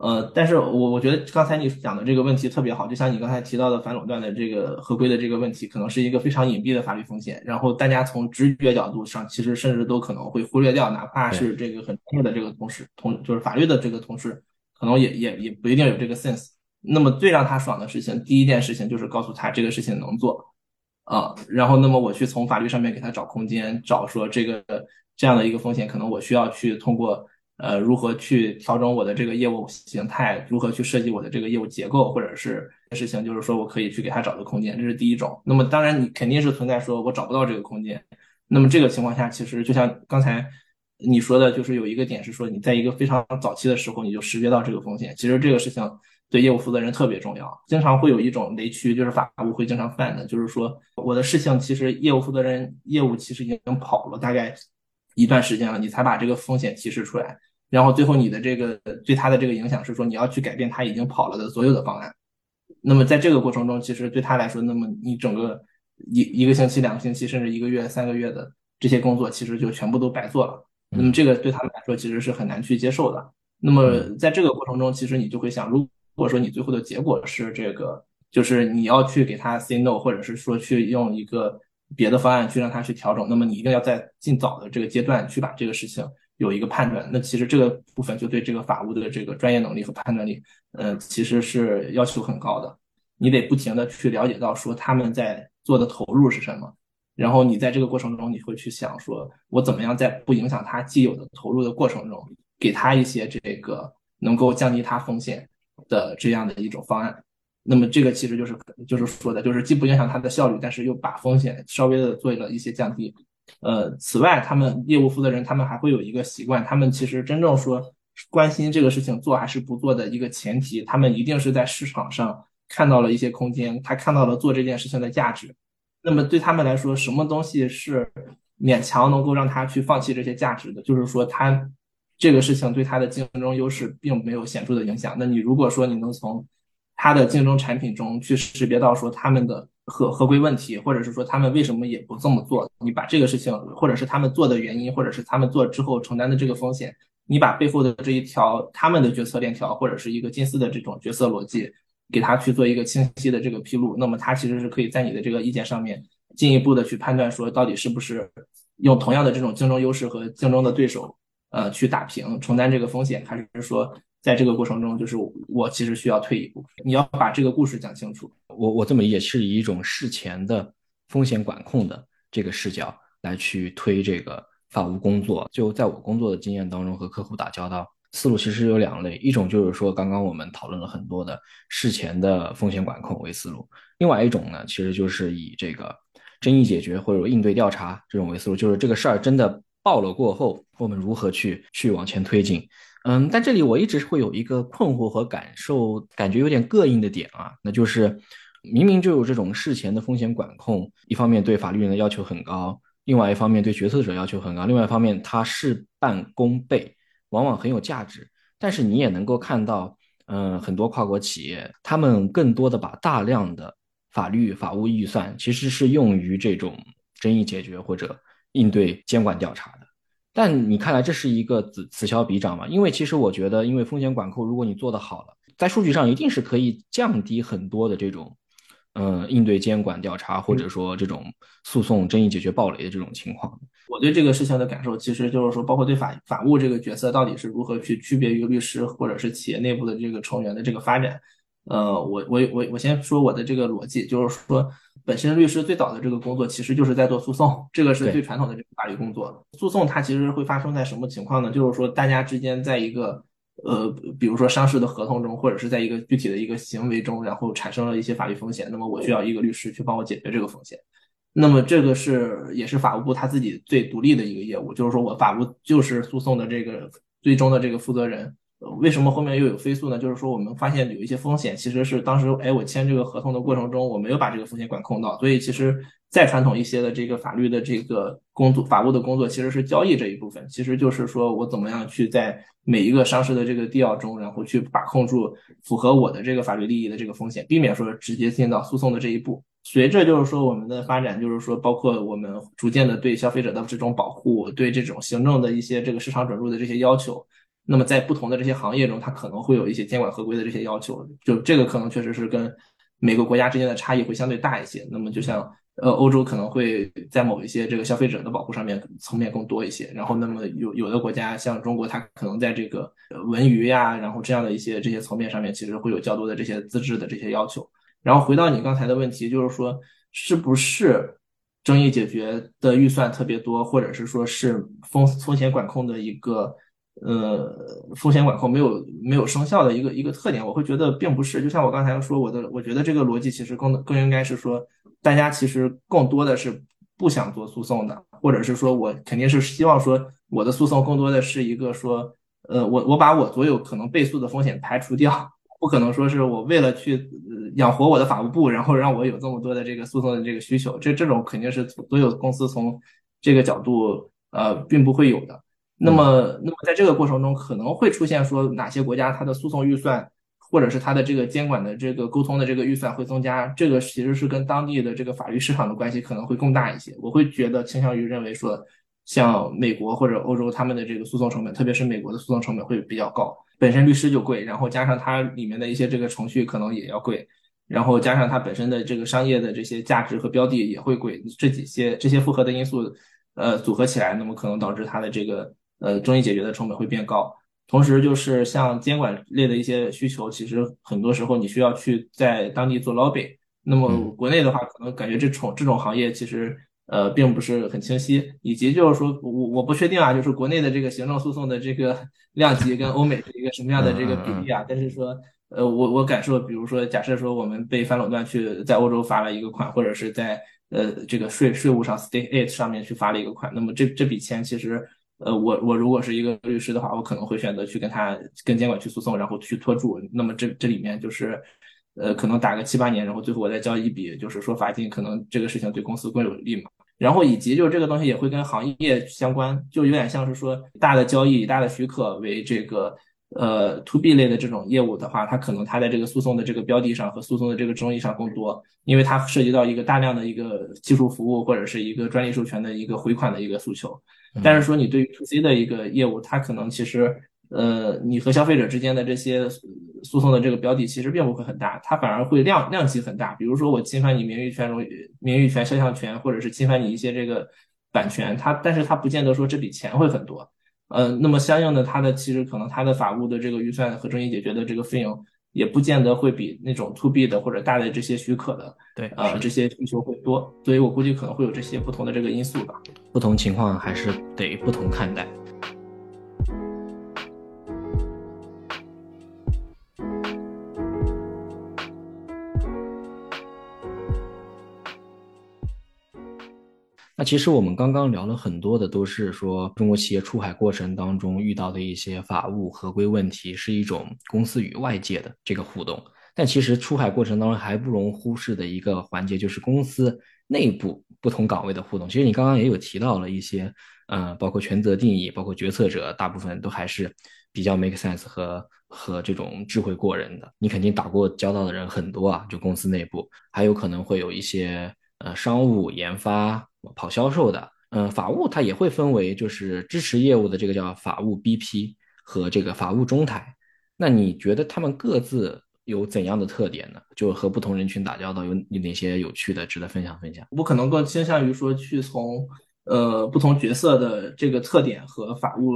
呃，但是我我觉得刚才你讲的这个问题特别好，就像你刚才提到的反垄断的这个合规的这个问题，可能是一个非常隐蔽的法律风险，然后大家从直觉角度上，其实甚至都可能会忽略掉，哪怕是这个很专业的这个同事，同就是法律的这个同事，可能也也也不一定有这个 sense。那么最让他爽的事情，第一件事情就是告诉他这个事情能做，啊，然后那么我去从法律上面给他找空间，找说这个这样的一个风险，可能我需要去通过。呃，如何去调整我的这个业务形态？如何去设计我的这个业务结构？或者是事情，就是说我可以去给他找个空间，这是第一种。那么当然，你肯定是存在说我找不到这个空间。那么这个情况下，其实就像刚才你说的，就是有一个点是说，你在一个非常早期的时候你就识别到这个风险。其实这个事情对业务负责人特别重要。经常会有一种雷区，就是法务会经常犯的，就是说我的事情其实业务负责人业务其实已经跑了大概。一段时间了，你才把这个风险提示出来，然后最后你的这个对他的这个影响是说你要去改变他已经跑了的所有的方案。那么在这个过程中，其实对他来说，那么你整个一一个星期、两个星期，甚至一个月、三个月的这些工作，其实就全部都白做了。那么这个对他们来说其实是很难去接受的。那么在这个过程中，其实你就会想，如果说你最后的结果是这个，就是你要去给他 say no，或者是说去用一个。别的方案去让他去调整，那么你一定要在尽早的这个阶段去把这个事情有一个判断。那其实这个部分就对这个法务的这个专业能力和判断力，呃，其实是要求很高的。你得不停的去了解到说他们在做的投入是什么，然后你在这个过程中你会去想说，我怎么样在不影响他既有的投入的过程中，给他一些这个能够降低他风险的这样的一种方案。那么这个其实就是就是说的，就是既不影响它的效率，但是又把风险稍微的做了一些降低。呃，此外，他们业务负责人他们还会有一个习惯，他们其实真正说关心这个事情做还是不做的一个前提，他们一定是在市场上看到了一些空间，他看到了做这件事情的价值。那么对他们来说，什么东西是勉强能够让他去放弃这些价值的？就是说他这个事情对他的竞争优势并没有显著的影响。那你如果说你能从他的竞争产品中去识别到说他们的合合规问题，或者是说他们为什么也不这么做，你把这个事情，或者是他们做的原因，或者是他们做之后承担的这个风险，你把背后的这一条他们的决策链条，或者是一个金丝的这种决策逻辑，给他去做一个清晰的这个披露，那么他其实是可以在你的这个意见上面进一步的去判断说到底是不是用同样的这种竞争优势和竞争的对手，呃，去打平承担这个风险，还是说？在这个过程中，就是我其实需要退一步，你要把这个故事讲清楚。我我这么理解，是以一种事前的风险管控的这个视角来去推这个法务工作。就在我工作的经验当中，和客户打交道思路其实有两类，一种就是说刚刚我们讨论了很多的事前的风险管控为思路，另外一种呢，其实就是以这个争议解决或者应对调查这种为思路，就是这个事儿真的爆了过后，我们如何去去往前推进。嗯，但这里我一直会有一个困惑和感受，感觉有点膈应的点啊，那就是明明就有这种事前的风险管控，一方面对法律人的要求很高，另外一方面对决策者要求很高，另外一方面它事半功倍，往往很有价值。但是你也能够看到，嗯，很多跨国企业，他们更多的把大量的法律法务预算其实是用于这种争议解决或者应对监管调查的。但你看来这是一个此此消彼长嘛？因为其实我觉得，因为风险管控，如果你做得好了，在数据上一定是可以降低很多的这种，呃，应对监管调查或者说这种诉讼争议解决暴雷的这种情况。我对这个事情的感受，其实就是说，包括对法法务这个角色到底是如何去区别于律师或者是企业内部的这个成员的这个发展。呃，我我我我先说我的这个逻辑，就是说。本身律师最早的这个工作其实就是在做诉讼，这个是最传统的这个法律工作。诉讼它其实会发生在什么情况呢？就是说大家之间在一个呃，比如说商事的合同中，或者是在一个具体的一个行为中，然后产生了一些法律风险，那么我需要一个律师去帮我解决这个风险。那么这个是也是法务部他自己最独立的一个业务，就是说我法务就是诉讼的这个最终的这个负责人。为什么后面又有飞速呢？就是说我们发现有一些风险，其实是当时哎我签这个合同的过程中，我没有把这个风险管控到，所以其实再传统一些的这个法律的这个工作，法务的工作其实是交易这一部分，其实就是说我怎么样去在每一个商事的这个 deal 中，然后去把控住符合我的这个法律利益的这个风险，避免说直接进到诉讼的这一步。随着就是说我们的发展，就是说包括我们逐渐的对消费者的这种保护，对这种行政的一些这个市场准入的这些要求。那么在不同的这些行业中，它可能会有一些监管合规的这些要求，就这个可能确实是跟每个国家之间的差异会相对大一些。那么就像呃欧洲可能会在某一些这个消费者的保护上面层面更多一些，然后那么有有的国家像中国，它可能在这个文娱呀，然后这样的一些这些层面上面，其实会有较多的这些资质的这些要求。然后回到你刚才的问题，就是说是不是争议解决的预算特别多，或者是说是风风险管控的一个。呃，风险管控没有没有生效的一个一个特点，我会觉得并不是。就像我刚才说，我的我觉得这个逻辑其实更更应该是说，大家其实更多的是不想做诉讼的，或者是说我肯定是希望说我的诉讼更多的是一个说，呃，我我把我所有可能被诉的风险排除掉，不可能说是我为了去养活我的法务部，然后让我有这么多的这个诉讼的这个需求，这这种肯定是所有公司从这个角度呃并不会有的。那么，那么在这个过程中，可能会出现说哪些国家它的诉讼预算，或者是它的这个监管的这个沟通的这个预算会增加，这个其实是跟当地的这个法律市场的关系可能会更大一些。我会觉得倾向于认为说，像美国或者欧洲他们的这个诉讼成本，特别是美国的诉讼成本会比较高，本身律师就贵，然后加上它里面的一些这个程序可能也要贵，然后加上它本身的这个商业的这些价值和标的也会贵，这几些这些复合的因素，呃，组合起来，那么可能导致它的这个。呃，争议解决的成本会变高，同时就是像监管类的一些需求，其实很多时候你需要去在当地做 lobby。那么国内的话，可能感觉这种这种行业其实呃并不是很清晰，以及就是说我我不确定啊，就是国内的这个行政诉讼的这个 量级跟欧美是一个什么样的这个比例啊？但是说呃，我我感受，比如说，假设说我们被反垄断去在欧洲罚了一个款，或者是在呃这个税税务上 state aid 上面去罚了一个款，那么这这笔钱其实，呃，我我如果是一个律师的话，我可能会选择去跟他跟监管去诉讼，然后去拖住。那么这这里面就是，呃，可能打个七八年，然后最后我再交一笔，就是说罚金，可能这个事情对公司更有利嘛。然后以及就是这个东西也会跟行业相关，就有点像是说大的交易大的许可为这个呃 to B 类的这种业务的话，它可能它在这个诉讼的这个标的上和诉讼的这个争议上更多，因为它涉及到一个大量的一个技术服务或者是一个专利授权的一个回款的一个诉求。但是说你对于 to C 的一个业务，它可能其实。呃，你和消费者之间的这些诉讼的这个标的其实并不会很大，它反而会量量级很大。比如说我侵犯你名誉权、荣名誉权、肖像权，或者是侵犯你一些这个版权，它但是它不见得说这笔钱会很多。呃，那么相应的它的其实可能它的法务的这个预算和争议解决的这个费用，也不见得会比那种 to B 的或者大的这些许可的，对，呃，这些需求会多。所以我估计可能会有这些不同的这个因素吧。不同情况还是得不同看待。其实我们刚刚聊了很多的，都是说中国企业出海过程当中遇到的一些法务合规问题，是一种公司与外界的这个互动。但其实出海过程当中还不容忽视的一个环节，就是公司内部不同岗位的互动。其实你刚刚也有提到了一些，呃，包括权责定义，包括决策者，大部分都还是比较 make sense 和和这种智慧过人的。你肯定打过交道的人很多啊，就公司内部还有可能会有一些呃商务研发。跑销售的，嗯，法务它也会分为，就是支持业务的这个叫法务 BP 和这个法务中台。那你觉得他们各自有怎样的特点呢？就和不同人群打交道有有哪些有趣的值得分享分享？我可能更倾向于说去从呃不同角色的这个特点和法务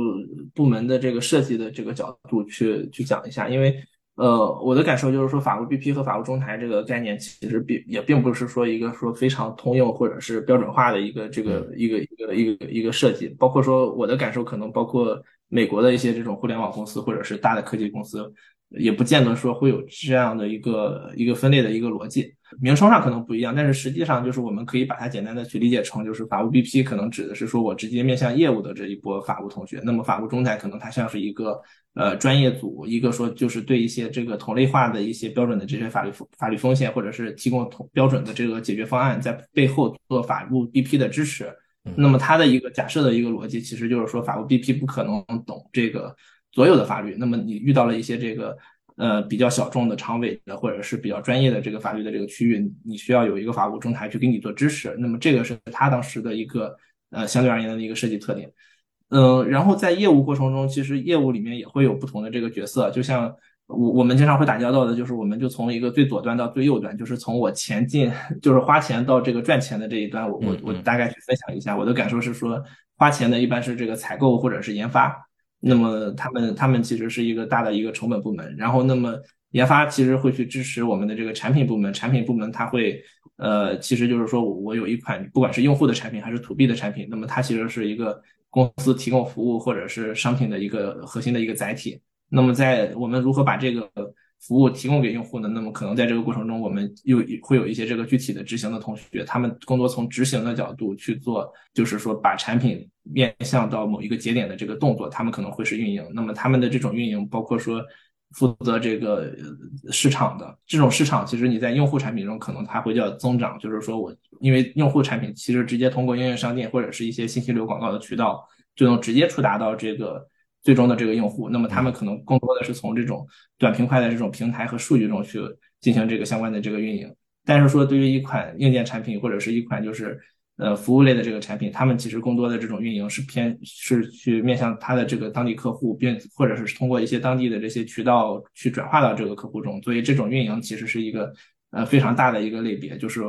部门的这个设计的这个角度去去讲一下，因为。呃，我的感受就是说，法务 BP 和法务中台这个概念其实并也并不是说一个说非常通用或者是标准化的一个这个一个一个一个一个设计。包括说我的感受，可能包括美国的一些这种互联网公司或者是大的科技公司。也不见得说会有这样的一个一个分类的一个逻辑，名称上可能不一样，但是实际上就是我们可以把它简单的去理解成，就是法务 BP 可能指的是说我直接面向业务的这一波法务同学，那么法务中台可能它像是一个呃专业组，一个说就是对一些这个同类化的一些标准的这些法律法律风险或者是提供同标准的这个解决方案，在背后做法务 BP 的支持。那么它的一个假设的一个逻辑，其实就是说法务 BP 不可能懂这个。所有的法律，那么你遇到了一些这个呃比较小众的长尾的或者是比较专业的这个法律的这个区域，你需要有一个法务中台去给你做支持。那么这个是他当时的一个呃相对而言的一个设计特点。嗯，然后在业务过程中，其实业务里面也会有不同的这个角色，就像我我们经常会打交道的，就是我们就从一个最左端到最右端，就是从我前进 就是花钱到这个赚钱的这一端，我我我大概去分享一下我的感受是说，花钱的一般是这个采购或者是研发。那么他们他们其实是一个大的一个成本部门，然后那么研发其实会去支持我们的这个产品部门，产品部门它会呃，其实就是说我有一款不管是用户的产品还是 to B 的产品，那么它其实是一个公司提供服务或者是商品的一个核心的一个载体。那么在我们如何把这个服务提供给用户呢？那么可能在这个过程中，我们又会有一些这个具体的执行的同学，他们更多从执行的角度去做，就是说把产品面向到某一个节点的这个动作，他们可能会是运营。那么他们的这种运营，包括说负责这个市场的这种市场，其实你在用户产品中可能它会叫增长，就是说我因为用户产品其实直接通过应用商店或者是一些信息流广告的渠道，就能直接触达到这个。最终的这个用户，那么他们可能更多的是从这种短平快的这种平台和数据中去进行这个相关的这个运营。但是说对于一款硬件产品或者是一款就是呃服务类的这个产品，他们其实更多的这种运营是偏是去面向他的这个当地客户，并或者是通过一些当地的这些渠道去转化到这个客户中。所以这种运营其实是一个呃非常大的一个类别，就是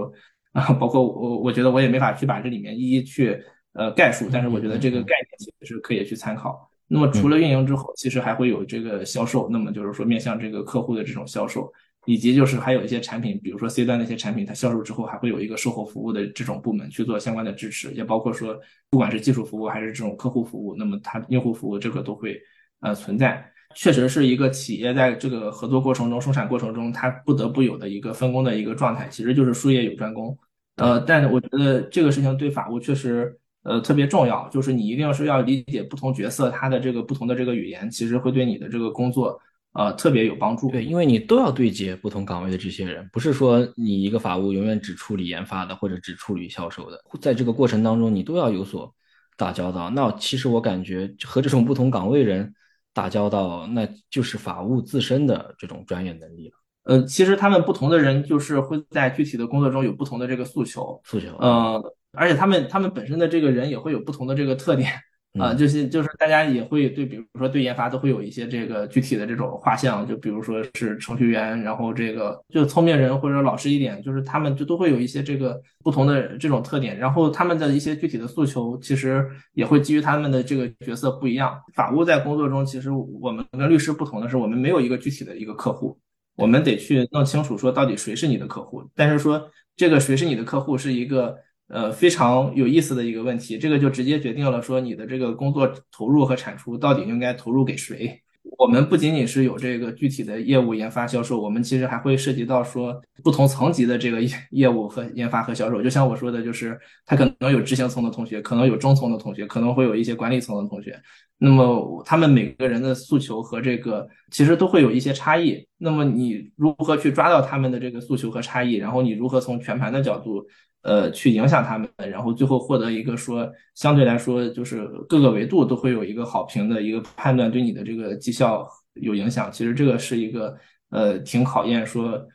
啊，包括我我觉得我也没法去把这里面一一去呃概述，但是我觉得这个概念其实是可以去参考。那么除了运营之后，其实还会有这个销售。那么就是说面向这个客户的这种销售，以及就是还有一些产品，比如说 C 端的一些产品，它销售之后还会有一个售后服务的这种部门去做相关的支持，也包括说不管是技术服务还是这种客户服务，那么它用户服务这个都会呃存在。确实是一个企业在这个合作过程中、生产过程中，它不得不有的一个分工的一个状态，其实就是术业有专攻。呃，但我觉得这个事情对法务确实呃特别重要，就是你一定要是要理解不同角色它的这个不同的这个语言，其实会对你的这个工作呃特别有帮助。对，因为你都要对接不同岗位的这些人，不是说你一个法务永远只处理研发的或者只处理销售的，在这个过程当中你都要有所打交道。那其实我感觉和这种不同岗位人打交道，那就是法务自身的这种专业能力了。呃，其实他们不同的人就是会在具体的工作中有不同的这个诉求，诉求，呃，而且他们他们本身的这个人也会有不同的这个特点。啊，就是就是大家也会对，比如说对研发都会有一些这个具体的这种画像，就比如说是程序员，然后这个就聪明人或者老实一点，就是他们就都会有一些这个不同的这种特点，然后他们的一些具体的诉求其实也会基于他们的这个角色不一样。法务在工作中，其实我们跟律师不同的是，我们没有一个具体的一个客户，我们得去弄清楚说到底谁是你的客户，但是说这个谁是你的客户是一个。呃，非常有意思的一个问题，这个就直接决定了说你的这个工作投入和产出到底应该投入给谁。我们不仅仅是有这个具体的业务、研发、销售，我们其实还会涉及到说不同层级的这个业业务和研发和销售。就像我说的，就是他可能有执行层的同学，可能有中层的同学，可能会有一些管理层的同学。那么他们每个人的诉求和这个其实都会有一些差异。那么你如何去抓到他们的这个诉求和差异？然后你如何从全盘的角度？呃，去影响他们，然后最后获得一个说相对来说就是各个维度都会有一个好评的一个判断，对你的这个绩效有影响。其实这个是一个呃挺考验说，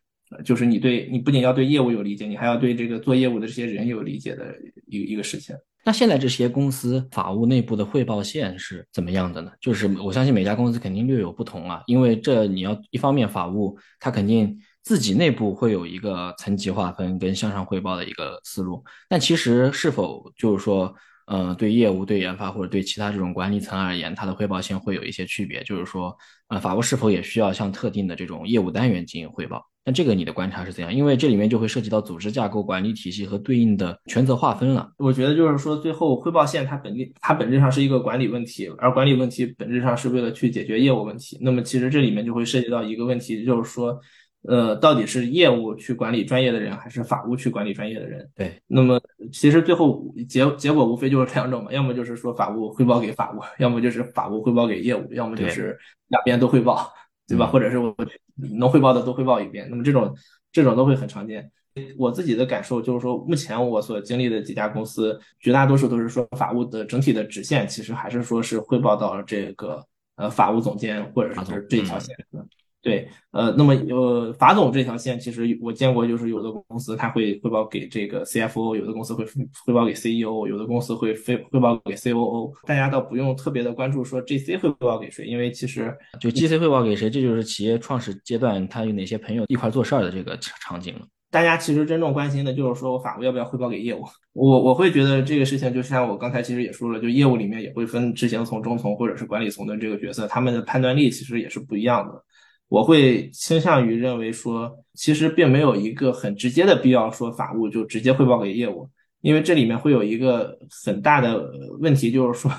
就是你对你不仅要对业务有理解，你还要对这个做业务的这些人有理解的一一个事情。那现在这些公司法务内部的汇报线是怎么样的呢？就是我相信每家公司肯定略有不同啊，因为这你要一方面法务它肯定。自己内部会有一个层级划分跟向上汇报的一个思路，但其实是否就是说，呃，对业务、对研发或者对其他这种管理层而言，它的汇报线会有一些区别？就是说，呃，法务是否也需要向特定的这种业务单元进行汇报？那这个你的观察是怎样？因为这里面就会涉及到组织架构、管理体系和对应的权责划分了。我觉得就是说，最后汇报线它本它本质上是一个管理问题，而管理问题本质上是为了去解决业务问题。那么其实这里面就会涉及到一个问题，就是说。呃，到底是业务去管理专业的人，还是法务去管理专业的人？对，那么其实最后结结果无非就是两种嘛，要么就是说法务汇报给法务，要么就是法务汇报给业务，要么就是两边都汇报，对吧？或者是我能汇报的都汇报一遍。那么这种这种都会很常见。我自己的感受就是说，目前我所经历的几家公司，绝大多数都是说法务的整体的直线，其实还是说是汇报到这个呃法务总监或者是这条线。对，呃，那么呃，法总这条线，其实我见过，就是有的公司他会汇报给这个 CFO，有的公司会汇报给 CEO，有的公司会汇汇报给 COO。大家倒不用特别的关注说 GC 汇报给谁，因为其实就 GC 汇报给谁，这就是企业创始阶段他有哪些朋友一块做事儿的这个场景了。大家其实真正关心的就是说我法务要不要汇报给业务。我我会觉得这个事情就像我刚才其实也说了，就业务里面也会分执行层、中层或者是管理层的这个角色，他们的判断力其实也是不一样的。我会倾向于认为说，其实并没有一个很直接的必要说法务就直接汇报给业务，因为这里面会有一个很大的问题，就是说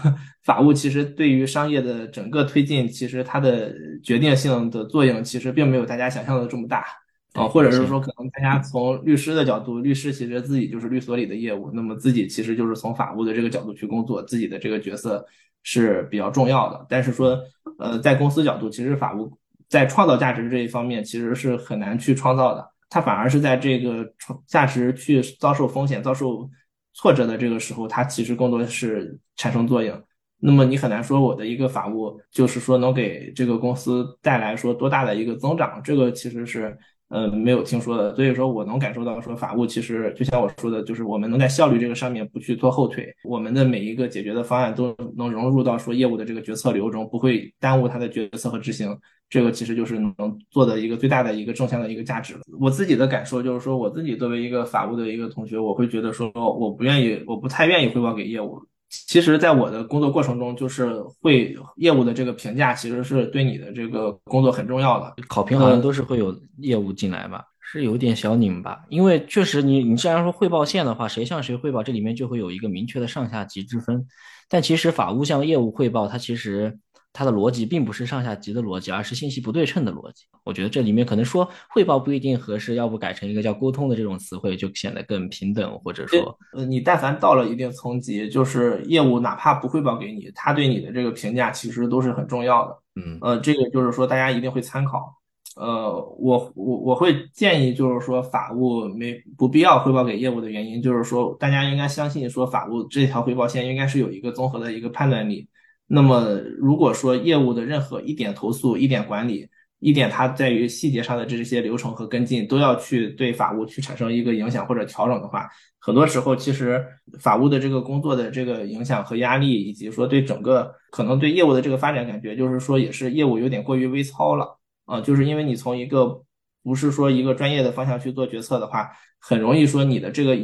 法务其实对于商业的整个推进，其实它的决定性的作用其实并没有大家想象的这么大啊，或者是说可能大家从律师的角度，律师其实自己就是律所里的业务，那么自己其实就是从法务的这个角度去工作，自己的这个角色是比较重要的，但是说呃在公司角度，其实法务。在创造价值这一方面，其实是很难去创造的。它反而是在这个创价值去遭受风险、遭受挫折的这个时候，它其实更多的是产生作用。那么你很难说我的一个法务就是说能给这个公司带来说多大的一个增长，这个其实是。呃，没有听说的，所以说我能感受到，说法务其实就像我说的，就是我们能在效率这个上面不去拖后腿，我们的每一个解决的方案都能融入到说业务的这个决策流中，不会耽误他的决策和执行，这个其实就是能做的一个最大的一个正向的一个价值了。我自己的感受就是说，我自己作为一个法务的一个同学，我会觉得说，我不愿意，我不太愿意汇报给业务。其实，在我的工作过程中，就是会业务的这个评价，其实是对你的这个工作很重要的。考评好像都是会有业务进来吧，是有点小拧巴。因为确实，你你既然说汇报线的话，谁向谁汇报，这里面就会有一个明确的上下级之分。但其实法务向业务汇报，它其实它的逻辑并不是上下级的逻辑，而是信息不对称的逻辑。我觉得这里面可能说汇报不一定合适，要不改成一个叫沟通的这种词汇，就显得更平等，或者说，呃，你但凡到了一定层级，就是业务哪怕不汇报给你，他对你的这个评价其实都是很重要的。嗯，呃，这个就是说大家一定会参考。呃，我我我会建议就是说法务没不必要汇报给业务的原因，就是说大家应该相信说法务这条汇报线应该是有一个综合的一个判断力。那么，如果说业务的任何一点投诉、一点管理、一点它在于细节上的这些流程和跟进，都要去对法务去产生一个影响或者调整的话，很多时候其实法务的这个工作的这个影响和压力，以及说对整个可能对业务的这个发展感觉，就是说也是业务有点过于微操了啊，就是因为你从一个不是说一个专业的方向去做决策的话，很容易说你的这个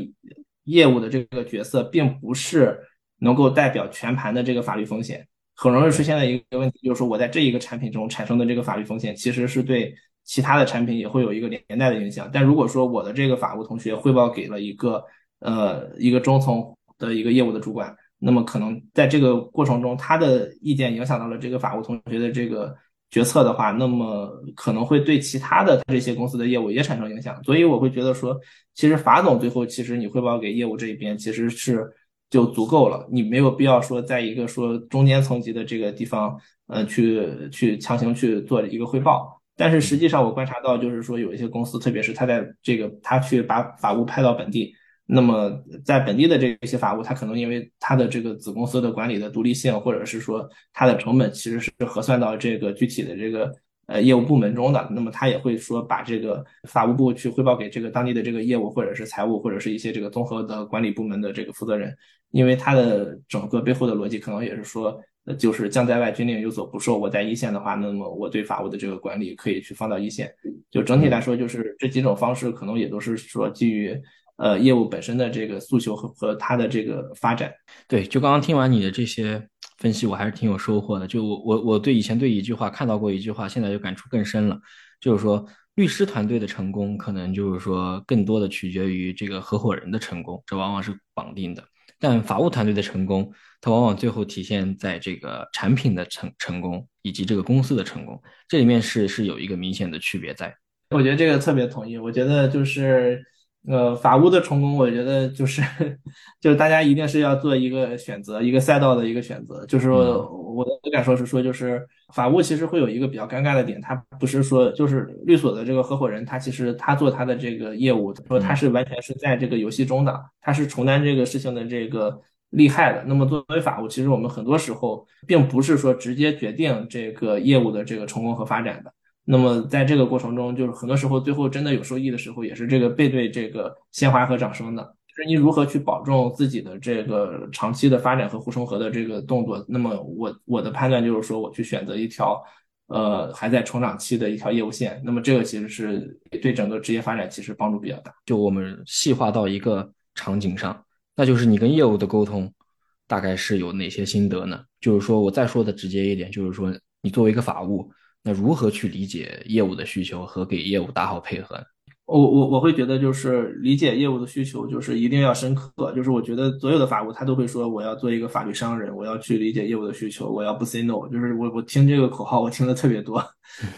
业务的这个角色并不是能够代表全盘的这个法律风险。很容易出现的一个问题就是说，我在这一个产品中产生的这个法律风险，其实是对其他的产品也会有一个连带的影响。但如果说我的这个法务同学汇报给了一个呃一个中层的一个业务的主管，那么可能在这个过程中，他的意见影响到了这个法务同学的这个决策的话，那么可能会对其他的这些公司的业务也产生影响。所以我会觉得说，其实法总最后其实你汇报给业务这一边，其实是。就足够了，你没有必要说在一个说中间层级的这个地方，呃，去去强行去做一个汇报。但是实际上我观察到，就是说有一些公司，特别是他在这个他去把法务派到本地，那么在本地的这些法务，他可能因为他的这个子公司的管理的独立性，或者是说他的成本其实是核算到这个具体的这个。呃，业务部门中的，那么他也会说把这个法务部去汇报给这个当地的这个业务或者是财务或者是一些这个综合的管理部门的这个负责人，因为他的整个背后的逻辑可能也是说，就是将在外，军令有所不受。我在一线的话，那么我对法务的这个管理可以去放到一线。就整体来说，就是这几种方式可能也都是说基于呃业务本身的这个诉求和和它的这个发展。对，就刚刚听完你的这些。分析我还是挺有收获的，就我我我对以前对一句话看到过一句话，现在就感触更深了，就是说律师团队的成功可能就是说更多的取决于这个合伙人的成功，这往往是绑定的。但法务团队的成功，它往往最后体现在这个产品的成成功以及这个公司的成功，这里面是是有一个明显的区别在。我觉得这个特别同意，我觉得就是。呃，法务的成功，我觉得就是，就是大家一定是要做一个选择，一个赛道的一个选择。就是我的感受是说，就是法务其实会有一个比较尴尬的点，他不是说就是律所的这个合伙人，他其实他做他的这个业务，说他是完全是在这个游戏中的，他是承担这个事情的这个利害的。那么作为法务，其实我们很多时候并不是说直接决定这个业务的这个成功和发展的。那么在这个过程中，就是很多时候最后真的有收益的时候，也是这个背对这个鲜花和掌声的。就是你如何去保证自己的这个长期的发展和护城河的这个动作。那么我我的判断就是说，我去选择一条，呃，还在成长期的一条业务线。那么这个其实是对整个职业发展其实帮助比较大。就我们细化到一个场景上，那就是你跟业务的沟通，大概是有哪些心得呢？就是说我再说的直接一点，就是说你作为一个法务。那如何去理解业务的需求和给业务打好配合呢？我我我会觉得就是理解业务的需求，就是一定要深刻。就是我觉得所有的法务他都会说，我要做一个法律商人，我要去理解业务的需求，我要不 say no。就是我我听这个口号，我听的特别多。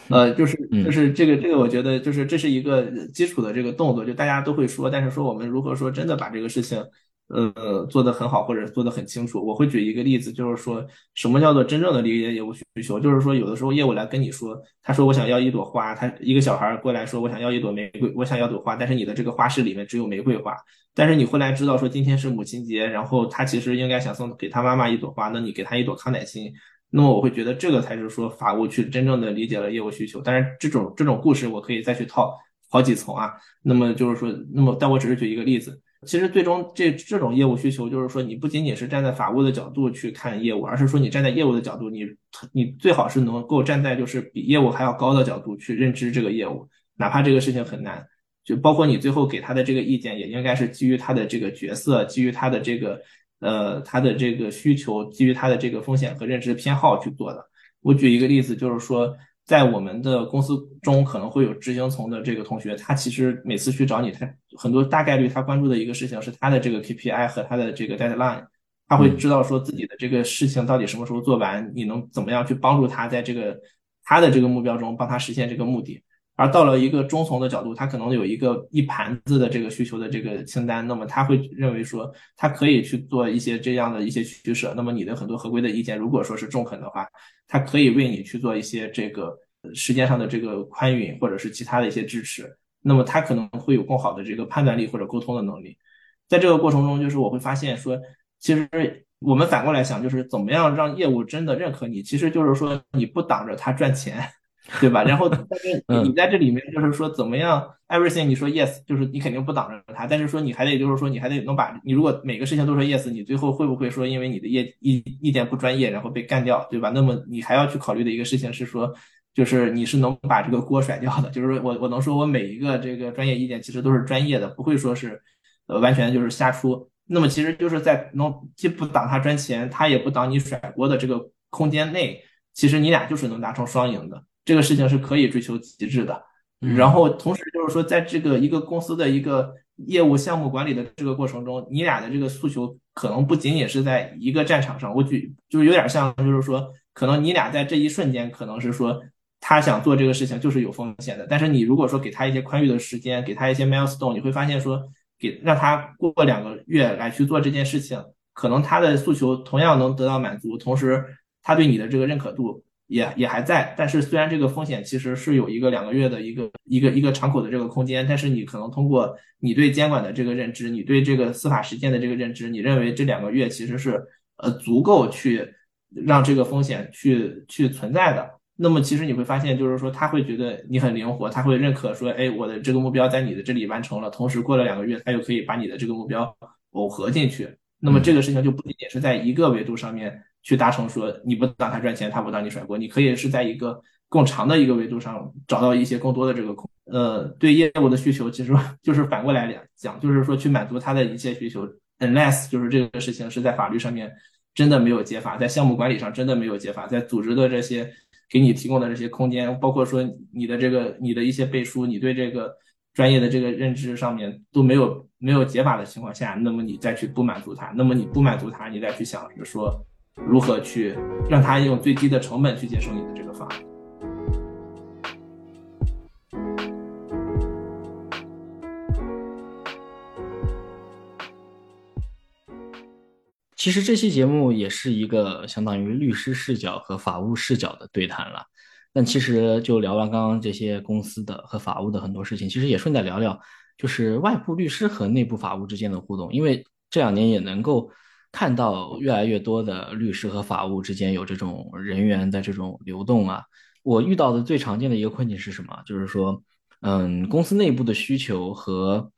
呃，就是就是这个这个，我觉得就是这是一个基础的这个动作，就大家都会说，但是说我们如何说真的把这个事情。呃，做得很好，或者做得很清楚。我会举一个例子，就是说什么叫做真正的理解业务需求？就是说，有的时候业务来跟你说，他说我想要一朵花，他一个小孩过来说我想要一朵玫瑰，我想要朵花，但是你的这个花市里面只有玫瑰花。但是你后来知道说今天是母亲节，然后他其实应该想送给他妈妈一朵花，那你给他一朵康乃馨。那么我会觉得这个才是说法务去真正的理解了业务需求。但是这种这种故事我可以再去套好几层啊。那么就是说，那么但我只是举一个例子。其实最终这这种业务需求，就是说你不仅仅是站在法务的角度去看业务，而是说你站在业务的角度，你你最好是能够站在就是比业务还要高的角度去认知这个业务，哪怕这个事情很难，就包括你最后给他的这个意见，也应该是基于他的这个角色，基于他的这个呃他的这个需求，基于他的这个风险和认知偏好去做的。我举一个例子，就是说。在我们的公司中，可能会有执行层的这个同学，他其实每次去找你，他很多大概率他关注的一个事情是他的这个 KPI 和他的这个 deadline。他会知道说自己的这个事情到底什么时候做完，你能怎么样去帮助他在这个他的这个目标中帮他实现这个目的。而到了一个中层的角度，他可能有一个一盘子的这个需求的这个清单，那么他会认为说他可以去做一些这样的一些取舍。那么你的很多合规的意见，如果说是中肯的话，他可以为你去做一些这个时间上的这个宽允，或者是其他的一些支持。那么他可能会有更好的这个判断力或者沟通的能力。在这个过程中，就是我会发现说，其实我们反过来想，就是怎么样让业务真的认可你，其实就是说你不挡着他赚钱。对吧？然后，但是你在这里面就是说怎么样？Everything 你说 yes，就是你肯定不挡着他，但是说你还得就是说你还得能把你如果每个事情都说 yes，你最后会不会说因为你的业意意见不专业，然后被干掉，对吧？那么你还要去考虑的一个事情是说，就是你是能把这个锅甩掉的，就是我我能说我每一个这个专业意见其实都是专业的，不会说是呃完全就是瞎出。那么其实就是在能既不挡他赚钱，他也不挡你甩锅的这个空间内，其实你俩就是能达成双赢的。这个事情是可以追求极致的，然后同时就是说，在这个一个公司的一个业务项目管理的这个过程中，你俩的这个诉求可能不仅仅是在一个战场上。我举就是有点像，就是说，可能你俩在这一瞬间，可能是说他想做这个事情就是有风险的，但是你如果说给他一些宽裕的时间，给他一些 milestone，你会发现说，给让他过两个月来去做这件事情，可能他的诉求同样能得到满足，同时他对你的这个认可度。也也还在，但是虽然这个风险其实是有一个两个月的一个一个一个敞口的这个空间，但是你可能通过你对监管的这个认知，你对这个司法实践的这个认知，你认为这两个月其实是呃足够去让这个风险去去存在的。那么其实你会发现，就是说他会觉得你很灵活，他会认可说，哎，我的这个目标在你的这里完成了，同时过了两个月，他又可以把你的这个目标耦合进去。那么这个事情就不仅仅是在一个维度上面。去达成说你不让他赚钱，他不让你甩锅，你可以是在一个更长的一个维度上找到一些更多的这个空，呃，对业务的需求其实就是反过来讲，就是说去满足他的一切需求，unless 就是这个事情是在法律上面真的没有解法，在项目管理上真的没有解法，在组织的这些给你提供的这些空间，包括说你的这个你的一些背书，你对这个专业的这个认知上面都没有没有解法的情况下，那么你再去不满足他，那么你不满足他，你再去想着说。如何去让他用最低的成本去接受你的这个方案？其实这期节目也是一个相当于律师视角和法务视角的对谈了。但其实就聊完刚刚这些公司的和法务的很多事情，其实也顺带聊聊，就是外部律师和内部法务之间的互动，因为这两年也能够。看到越来越多的律师和法务之间有这种人员的这种流动啊，我遇到的最常见的一个困境是什么？就是说，嗯，公司内部的需求和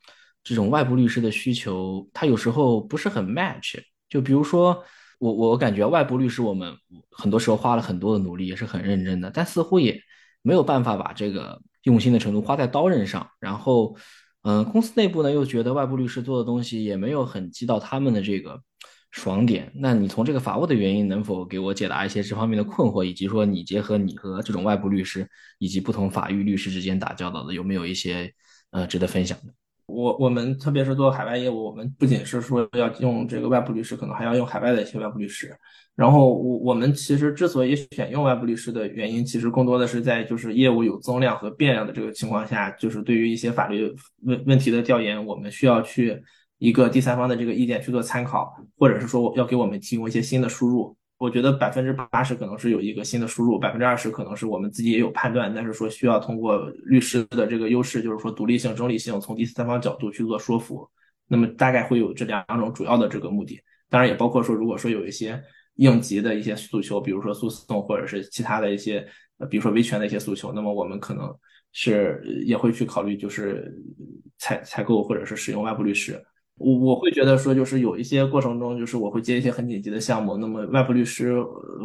这种外部律师的需求，它有时候不是很 match。就比如说，我我感觉外部律师我们很多时候花了很多的努力，也是很认真的，但似乎也没有办法把这个用心的程度花在刀刃上。然后，嗯，公司内部呢又觉得外部律师做的东西也没有很激到他们的这个。爽点，那你从这个法务的原因能否给我解答一些这方面的困惑，以及说你结合你和这种外部律师以及不同法域律师之间打交道的，有没有一些呃值得分享的？我我们特别是做海外业务，我们不仅是说要用这个外部律师，可能还要用海外的一些外部律师。然后我我们其实之所以选用外部律师的原因，其实更多的是在就是业务有增量和变量的这个情况下，就是对于一些法律问问题的调研，我们需要去。一个第三方的这个意见去做参考，或者是说要给我们提供一些新的输入。我觉得百分之八十可能是有一个新的输入，百分之二十可能是我们自己也有判断，但是说需要通过律师的这个优势，就是说独立性、中立性，从第三方角度去做说服。那么大概会有这两种主要的这个目的，当然也包括说，如果说有一些应急的一些诉求，比如说诉讼或者是其他的一些，比如说维权的一些诉求，那么我们可能是也会去考虑，就是采采购或者是使用外部律师。我我会觉得说，就是有一些过程中，就是我会接一些很紧急的项目，那么外部律师，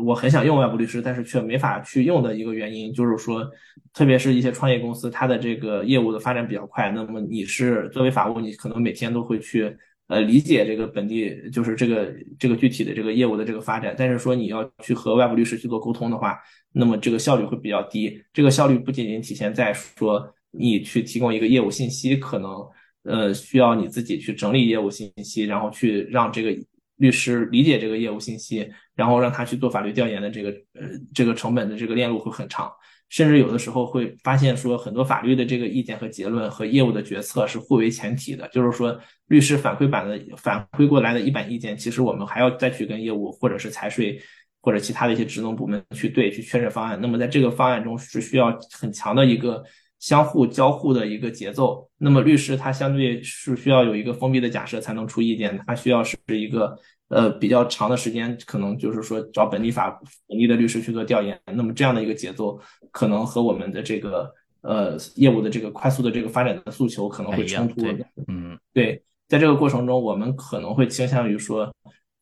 我很想用外部律师，但是却没法去用的一个原因，就是说，特别是一些创业公司，它的这个业务的发展比较快，那么你是作为法务，你可能每天都会去呃理解这个本地，就是这个这个具体的这个业务的这个发展，但是说你要去和外部律师去做沟通的话，那么这个效率会比较低。这个效率不仅仅体现在说你去提供一个业务信息可能。呃，需要你自己去整理业务信息，然后去让这个律师理解这个业务信息，然后让他去做法律调研的这个呃这个成本的这个链路会很长，甚至有的时候会发现说很多法律的这个意见和结论和业务的决策是互为前提的，就是说律师反馈版的反馈过来的一版意见，其实我们还要再去跟业务或者是财税或者其他的一些职能部门去对去确认方案。那么在这个方案中是需要很强的一个。相互交互的一个节奏，那么律师他相对是需要有一个封闭的假设才能出意见，他需要是一个呃比较长的时间，可能就是说找本地法本地的律师去做调研，那么这样的一个节奏可能和我们的这个呃业务的这个快速的这个发展的诉求可能会冲突。嗯，对，在这个过程中，我们可能会倾向于说，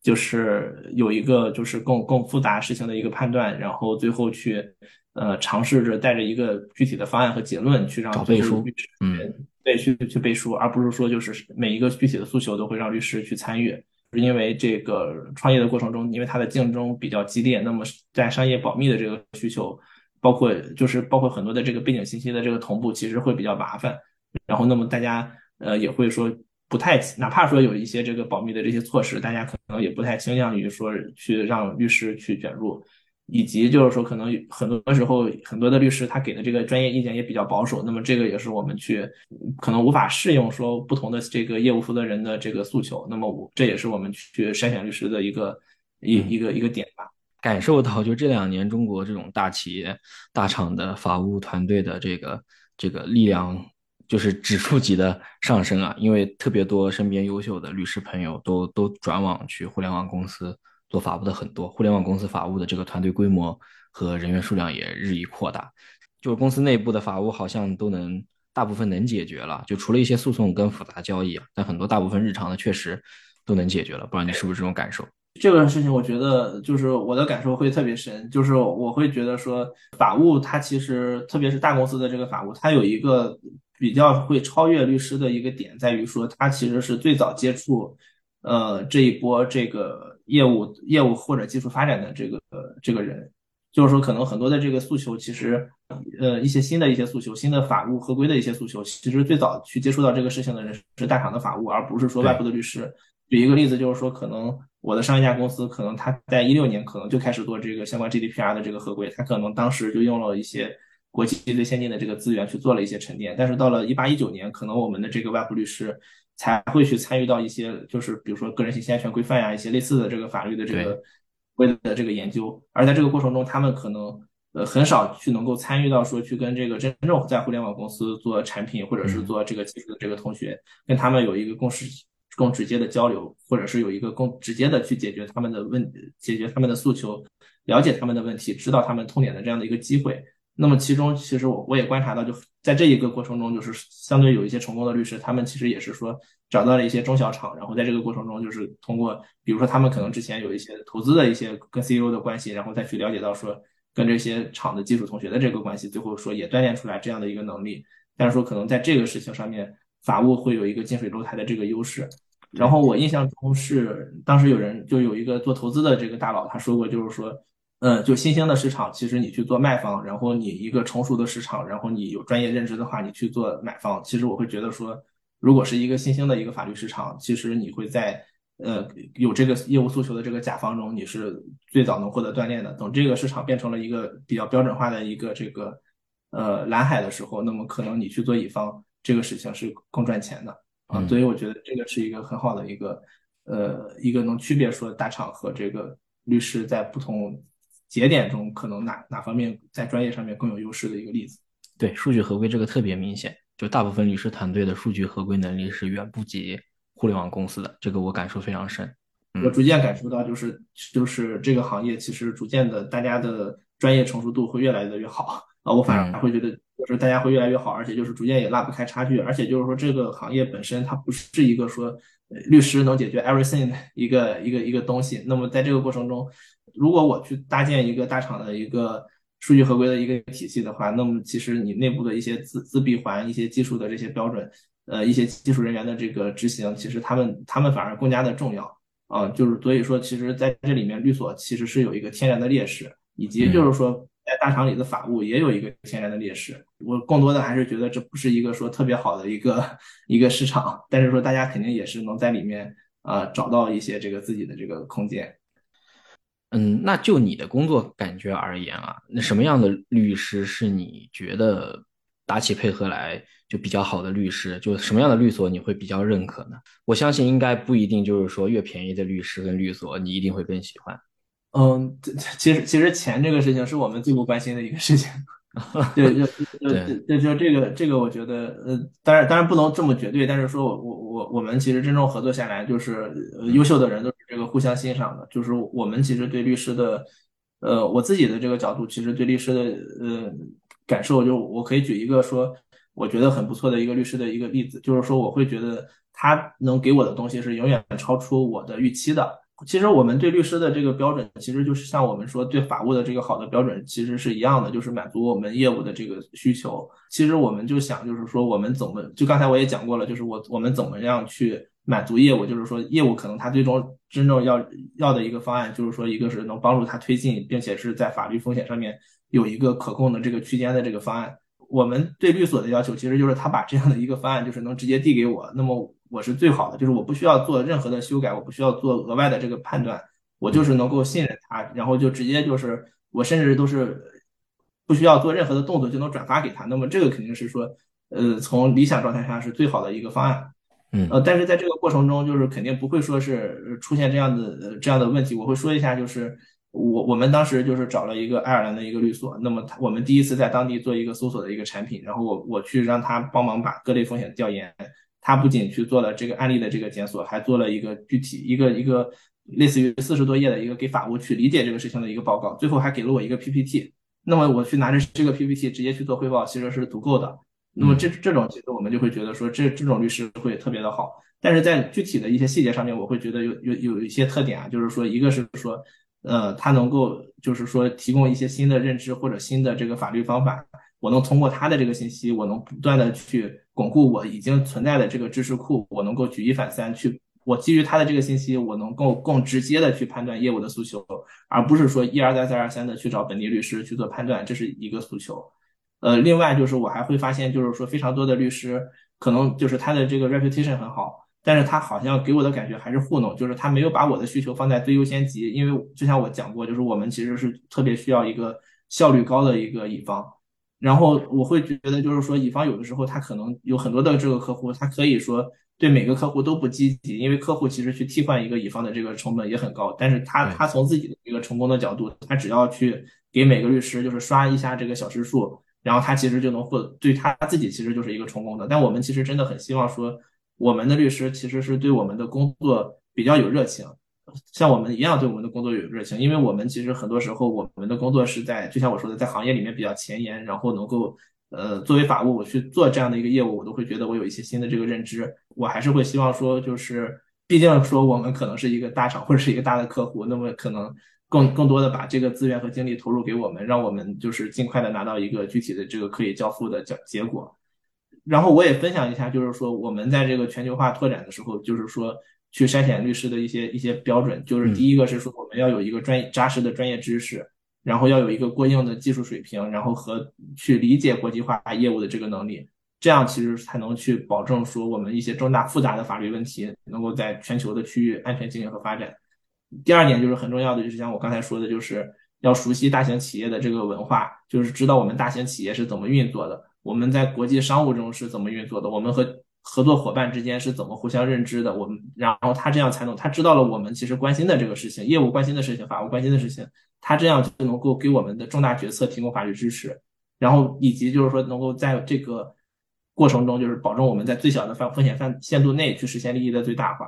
就是有一个就是更更复杂事情的一个判断，然后最后去。呃，尝试着带着一个具体的方案和结论去让背书，嗯，对，去去背书，而不是说就是每一个具体的诉求都会让律师去参与。是因为这个创业的过程中，因为它的竞争比较激烈，那么在商业保密的这个需求，包括就是包括很多的这个背景信息的这个同步，其实会比较麻烦。然后，那么大家呃也会说不太，哪怕说有一些这个保密的这些措施，大家可能也不太倾向于说去让律师去卷入。以及就是说，可能很多时候很多的律师他给的这个专业意见也比较保守，那么这个也是我们去可能无法适应说不同的这个业务负责人的这个诉求，那么我这也是我们去筛选律师的一个一一个一个点吧。感受到就这两年中国这种大企业大厂的法务团队的这个这个力量就是指数级的上升啊，因为特别多身边优秀的律师朋友都都转往去互联网公司。做法务的很多，互联网公司法务的这个团队规模和人员数量也日益扩大，就是公司内部的法务好像都能大部分能解决了，就除了一些诉讼跟复杂交易啊，但很多大部分日常的确实都能解决了。不知道你是不是这种感受？这个事情我觉得就是我的感受会特别深，就是我会觉得说法务它其实特别是大公司的这个法务，它有一个比较会超越律师的一个点，在于说它其实是最早接触呃这一波这个。业务、业务或者技术发展的这个这个人，就是说，可能很多的这个诉求，其实，呃，一些新的一些诉求、新的法务合规的一些诉求，其实最早去接触到这个事情的人是大厂的法务，而不是说外部的律师。举一个例子，就是说，可能我的上一家公司，可能他在一六年可能就开始做这个相关 GDPR 的这个合规，他可能当时就用了一些国际最先进的这个资源去做了一些沉淀，但是到了一八一九年，可能我们的这个外部律师。才会去参与到一些，就是比如说个人信息安全规范呀，一些类似的这个法律的这个规的这个研究。而在这个过程中，他们可能呃很少去能够参与到说去跟这个真正在互联网公司做产品或者是做这个技术的这个同学，跟他们有一个共识、更直接的交流，或者是有一个更直接的去解决他们的问、解决他们的诉求、了解他们的问题、知道他们痛点的这样的一个机会。那么其中，其实我我也观察到，就在这一个过程中，就是相对有一些成功的律师，他们其实也是说找到了一些中小厂，然后在这个过程中，就是通过，比如说他们可能之前有一些投资的一些跟 CEO 的关系，然后再去了解到说跟这些厂的技术同学的这个关系，最后说也锻炼出来这样的一个能力。但是说可能在这个事情上面，法务会有一个近水楼台的这个优势。然后我印象中是当时有人就有一个做投资的这个大佬，他说过，就是说。嗯，就新兴的市场，其实你去做卖方，然后你一个成熟的市场，然后你有专业认知的话，你去做买方，其实我会觉得说，如果是一个新兴的一个法律市场，其实你会在呃有这个业务诉求的这个甲方中，你是最早能获得锻炼的。等这个市场变成了一个比较标准化的一个这个呃蓝海的时候，那么可能你去做乙方这个事情是更赚钱的啊。所以我觉得这个是一个很好的一个呃一个能区别说大厂和这个律师在不同。节点中可能哪哪方面在专业上面更有优势的一个例子？对，数据合规这个特别明显，就大部分律师团队的数据合规能力是远不及互联网公司的，这个我感受非常深。我逐渐感受到，就是就是这个行业其实逐渐的，大家的专业成熟度会越来越好啊，我反而会觉得就是大家会越来越好，而且就是逐渐也拉不开差距，而且就是说这个行业本身它不是一个说律师能解决 everything 一个一个一个东西，那么在这个过程中。如果我去搭建一个大厂的一个数据合规的一个体系的话，那么其实你内部的一些自自闭环、一些技术的这些标准，呃，一些技术人员的这个执行，其实他们他们反而更加的重要啊。就是所以说，其实在这里面，律所其实是有一个天然的劣势，以及就是说，在大厂里的法务也有一个天然的劣势。我更多的还是觉得这不是一个说特别好的一个一个市场，但是说大家肯定也是能在里面。啊找到一些这个自己的这个空间。嗯，那就你的工作感觉而言啊，那什么样的律师是你觉得打起配合来就比较好的律师？就什么样的律所你会比较认可呢？我相信应该不一定，就是说越便宜的律师跟律所你一定会更喜欢。嗯，其实其实钱这个事情是我们最不关心的一个事情。对，就就就就这个这个，我觉得呃，当然当然不能这么绝对，但是说我我我我们其实真正合作下来，就是优秀的人都是这个互相欣赏的。就是我们其实对律师的，呃，我自己的这个角度，其实对律师的呃感受，就我可以举一个说，我觉得很不错的一个律师的一个例子，就是说我会觉得他能给我的东西是永远超出我的预期的。其实我们对律师的这个标准，其实就是像我们说对法务的这个好的标准，其实是一样的，就是满足我们业务的这个需求。其实我们就想，就是说我们怎么，就刚才我也讲过了，就是我我们怎么样去满足业务，就是说业务可能他最终真正要要的一个方案，就是说一个是能帮助他推进，并且是在法律风险上面有一个可控的这个区间的这个方案。我们对律所的要求，其实就是他把这样的一个方案，就是能直接递给我，那么。我是最好的，就是我不需要做任何的修改，我不需要做额外的这个判断，我就是能够信任他，然后就直接就是我甚至都是不需要做任何的动作就能转发给他。那么这个肯定是说，呃，从理想状态下是最好的一个方案。嗯，呃，但是在这个过程中，就是肯定不会说是出现这样的这样的问题。我会说一下，就是我我们当时就是找了一个爱尔兰的一个律所，那么他我们第一次在当地做一个搜索的一个产品，然后我我去让他帮忙把各类风险调研。他不仅去做了这个案例的这个检索，还做了一个具体一个一个类似于四十多页的一个给法务去理解这个事情的一个报告，最后还给了我一个 PPT。那么我去拿着这个 PPT 直接去做汇报，其实是足够的。那么这这种其实我们就会觉得说，这这种律师会特别的好。但是在具体的一些细节上面，我会觉得有有有一些特点啊，就是说一个是说，呃，他能够就是说提供一些新的认知或者新的这个法律方法。我能通过他的这个信息，我能不断的去巩固我已经存在的这个知识库，我能够举一反三，去我基于他的这个信息，我能够更直接的去判断业务的诉求，而不是说一而再再而三的去找本地律师去做判断，这是一个诉求。呃，另外就是我还会发现，就是说非常多的律师可能就是他的这个 reputation 很好，但是他好像给我的感觉还是糊弄，就是他没有把我的需求放在最优先级，因为就像我讲过，就是我们其实是特别需要一个效率高的一个乙方。然后我会觉得，就是说，乙方有的时候他可能有很多的这个客户，他可以说对每个客户都不积极，因为客户其实去替换一个乙方的这个成本也很高。但是他他从自己的这个成功的角度，他只要去给每个律师就是刷一下这个小时数，然后他其实就能获对他自己其实就是一个成功的。但我们其实真的很希望说，我们的律师其实是对我们的工作比较有热情。像我们一样对我们的工作有热情，因为我们其实很多时候我们的工作是在，就像我说的，在行业里面比较前沿，然后能够，呃，作为法务我去做这样的一个业务，我都会觉得我有一些新的这个认知。我还是会希望说，就是毕竟说我们可能是一个大厂或者是一个大的客户，那么可能更更多的把这个资源和精力投入给我们，让我们就是尽快的拿到一个具体的这个可以交付的结结果。然后我也分享一下，就是说我们在这个全球化拓展的时候，就是说。去筛选律师的一些一些标准，就是第一个是说我们要有一个专业扎实的专业知识，然后要有一个过硬的技术水平，然后和去理解国际化业务的这个能力，这样其实才能去保证说我们一些重大复杂的法律问题能够在全球的区域安全经营和发展。第二点就是很重要的，就是像我刚才说的，就是要熟悉大型企业的这个文化，就是知道我们大型企业是怎么运作的，我们在国际商务中是怎么运作的，我们和合作伙伴之间是怎么互相认知的？我们，然后他这样才能，他知道了我们其实关心的这个事情，业务关心的事情，法务关心的事情，他这样就能够给我们的重大决策提供法律支持，然后以及就是说能够在这个过程中，就是保证我们在最小的范风险范限度内去实现利益的最大化。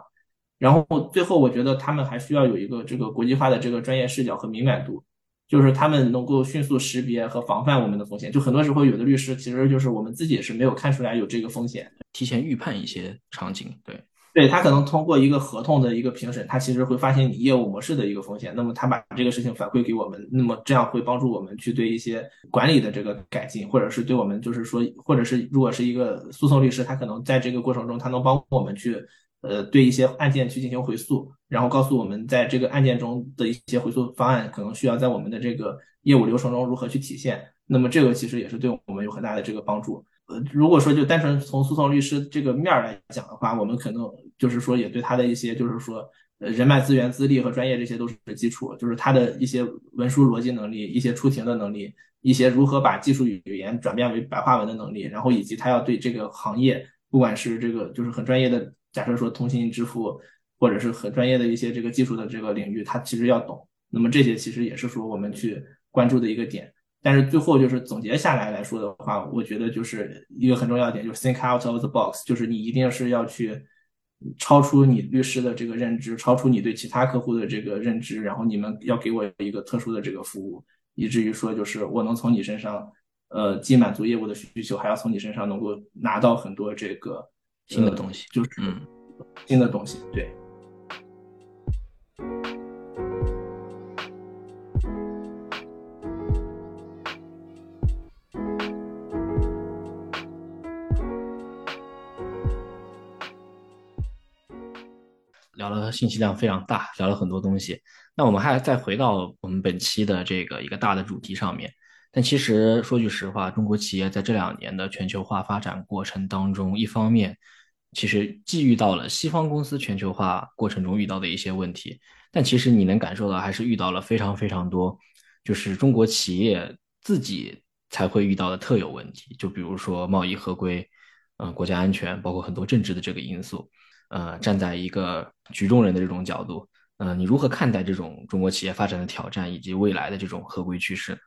然后最后，我觉得他们还需要有一个这个国际化的这个专业视角和敏感度。就是他们能够迅速识别和防范我们的风险，就很多时候有的律师其实就是我们自己是没有看出来有这个风险，提前预判一些场景。对，对他可能通过一个合同的一个评审，他其实会发现你业务模式的一个风险，那么他把这个事情反馈给我们，那么这样会帮助我们去对一些管理的这个改进，或者是对我们就是说，或者是如果是一个诉讼律师，他可能在这个过程中他能帮我们去。呃，对一些案件去进行回溯，然后告诉我们在这个案件中的一些回溯方案，可能需要在我们的这个业务流程中如何去体现。那么这个其实也是对我们有很大的这个帮助。呃，如果说就单纯从诉讼律师这个面儿来讲的话，我们可能就是说也对他的一些就是说人脉资源、资历和专业这些都是基础，就是他的一些文书逻辑能力、一些出庭的能力、一些如何把技术语言转变为白话文的能力，然后以及他要对这个行业，不管是这个就是很专业的，假设说通信支付，或者是很专业的一些这个技术的这个领域，他其实要懂。那么这些其实也是说我们去关注的一个点。但是最后就是总结下来来说的话，我觉得就是一个很重要的点，就是 think out of the box，就是你一定是要去超出你律师的这个认知，超出你对其他客户的这个认知，然后你们要给我一个特殊的这个服务，以至于说就是我能从你身上，呃，既满足业务的需求，还要从你身上能够拿到很多这个新的东西，就是嗯新的东西，对。聊了信息量非常大，聊了很多东西。那我们还再回到我们本期的这个一个大的主题上面。但其实说句实话，中国企业在这两年的全球化发展过程当中，一方面其实既遇到了西方公司全球化过程中遇到的一些问题，但其实你能感受到还是遇到了非常非常多，就是中国企业自己才会遇到的特有问题。就比如说贸易合规，嗯，国家安全，包括很多政治的这个因素。呃，站在一个局中人的这种角度，呃，你如何看待这种中国企业发展的挑战以及未来的这种合规趋势？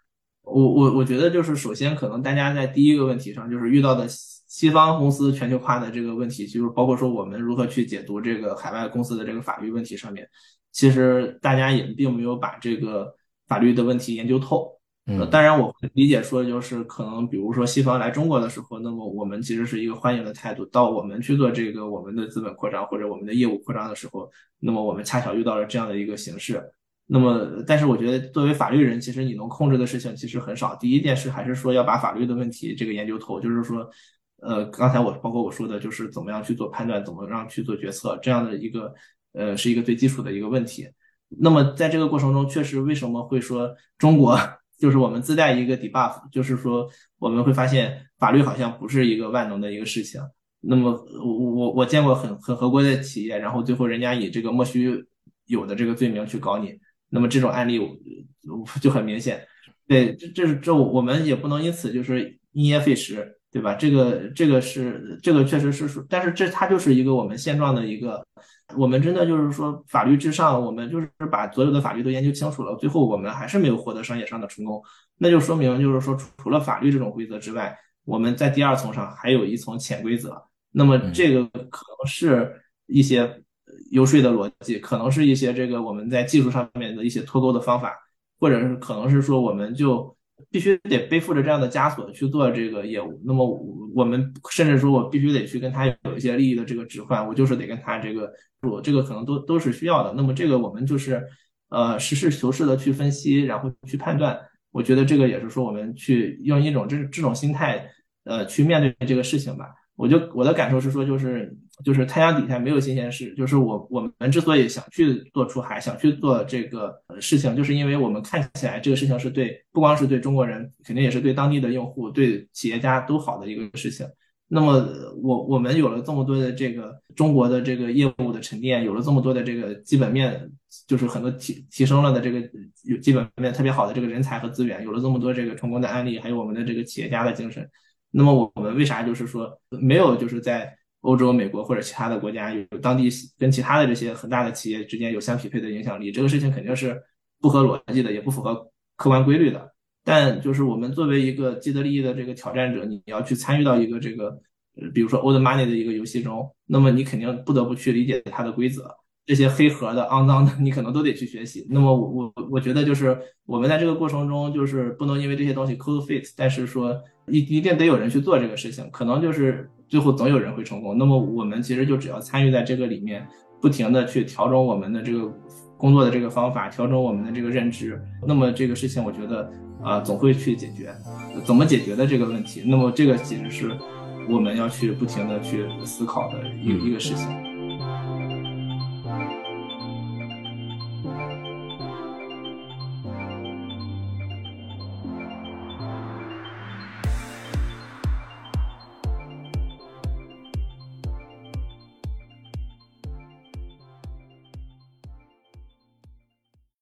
我我我觉得就是首先可能大家在第一个问题上就是遇到的西方公司全球化的这个问题，就是包括说我们如何去解读这个海外公司的这个法律问题上面，其实大家也并没有把这个法律的问题研究透。呃，当然，我理解说就是可能，比如说西方来中国的时候，那么我们其实是一个欢迎的态度。到我们去做这个我们的资本扩张或者我们的业务扩张的时候，那么我们恰巧遇到了这样的一个形式。那么，但是我觉得作为法律人，其实你能控制的事情其实很少。第一件事还是说要把法律的问题这个研究透，就是说，呃，刚才我包括我说的就是怎么样去做判断，怎么样去做决策，这样的一个呃是一个最基础的一个问题。那么在这个过程中，确实为什么会说中国？就是我们自带一个 debuff，就是说我们会发现法律好像不是一个万能的一个事情。那么我我我见过很很合规的企业，然后最后人家以这个莫须有的这个罪名去搞你，那么这种案例就很明显。对，这这是这我们也不能因此就是因噎废食。对吧？这个这个是这个确实是但是这它就是一个我们现状的一个，我们真的就是说法律至上，我们就是把所有的法律都研究清楚了，最后我们还是没有获得商业上的成功，那就说明就是说除了法律这种规则之外，我们在第二层上还有一层潜规则，那么这个可能是一些游说的逻辑，可能是一些这个我们在技术上面的一些脱钩的方法，或者是可能是说我们就。必须得背负着这样的枷锁去做这个业务，那么我们甚至说我必须得去跟他有一些利益的这个置换，我就是得跟他这个我，这个可能都都是需要的。那么这个我们就是呃实事求是的去分析，然后去判断。我觉得这个也是说我们去用一种这这种心态呃去面对这个事情吧。我就我的感受是说，就是就是太阳底下没有新鲜事。就是我我们之所以想去做出海，想去做这个事情，就是因为我们看起来这个事情是对不光是对中国人，肯定也是对当地的用户、对企业家都好的一个事情。那么我我们有了这么多的这个中国的这个业务的沉淀，有了这么多的这个基本面，就是很多提提升了的这个有基本面特别好的这个人才和资源，有了这么多这个成功的案例，还有我们的这个企业家的精神。那么我们为啥就是说没有就是在欧洲、美国或者其他的国家有当地跟其他的这些很大的企业之间有相匹配的影响力？这个事情肯定是不合逻辑的，也不符合客观规律的。但就是我们作为一个既得利益的这个挑战者，你要去参与到一个这个，比如说 old money 的一个游戏中，那么你肯定不得不去理解它的规则。这些黑盒的、肮脏的，你可能都得去学习。那么我我我觉得就是我们在这个过程中，就是不能因为这些东西 code fit，但是说一一定得有人去做这个事情，可能就是最后总有人会成功。那么我们其实就只要参与在这个里面，不停的去调整我们的这个工作的这个方法，调整我们的这个认知，那么这个事情我觉得啊总会去解决。怎么解决的这个问题？那么这个其实是我们要去不停的去思考的一一个事情。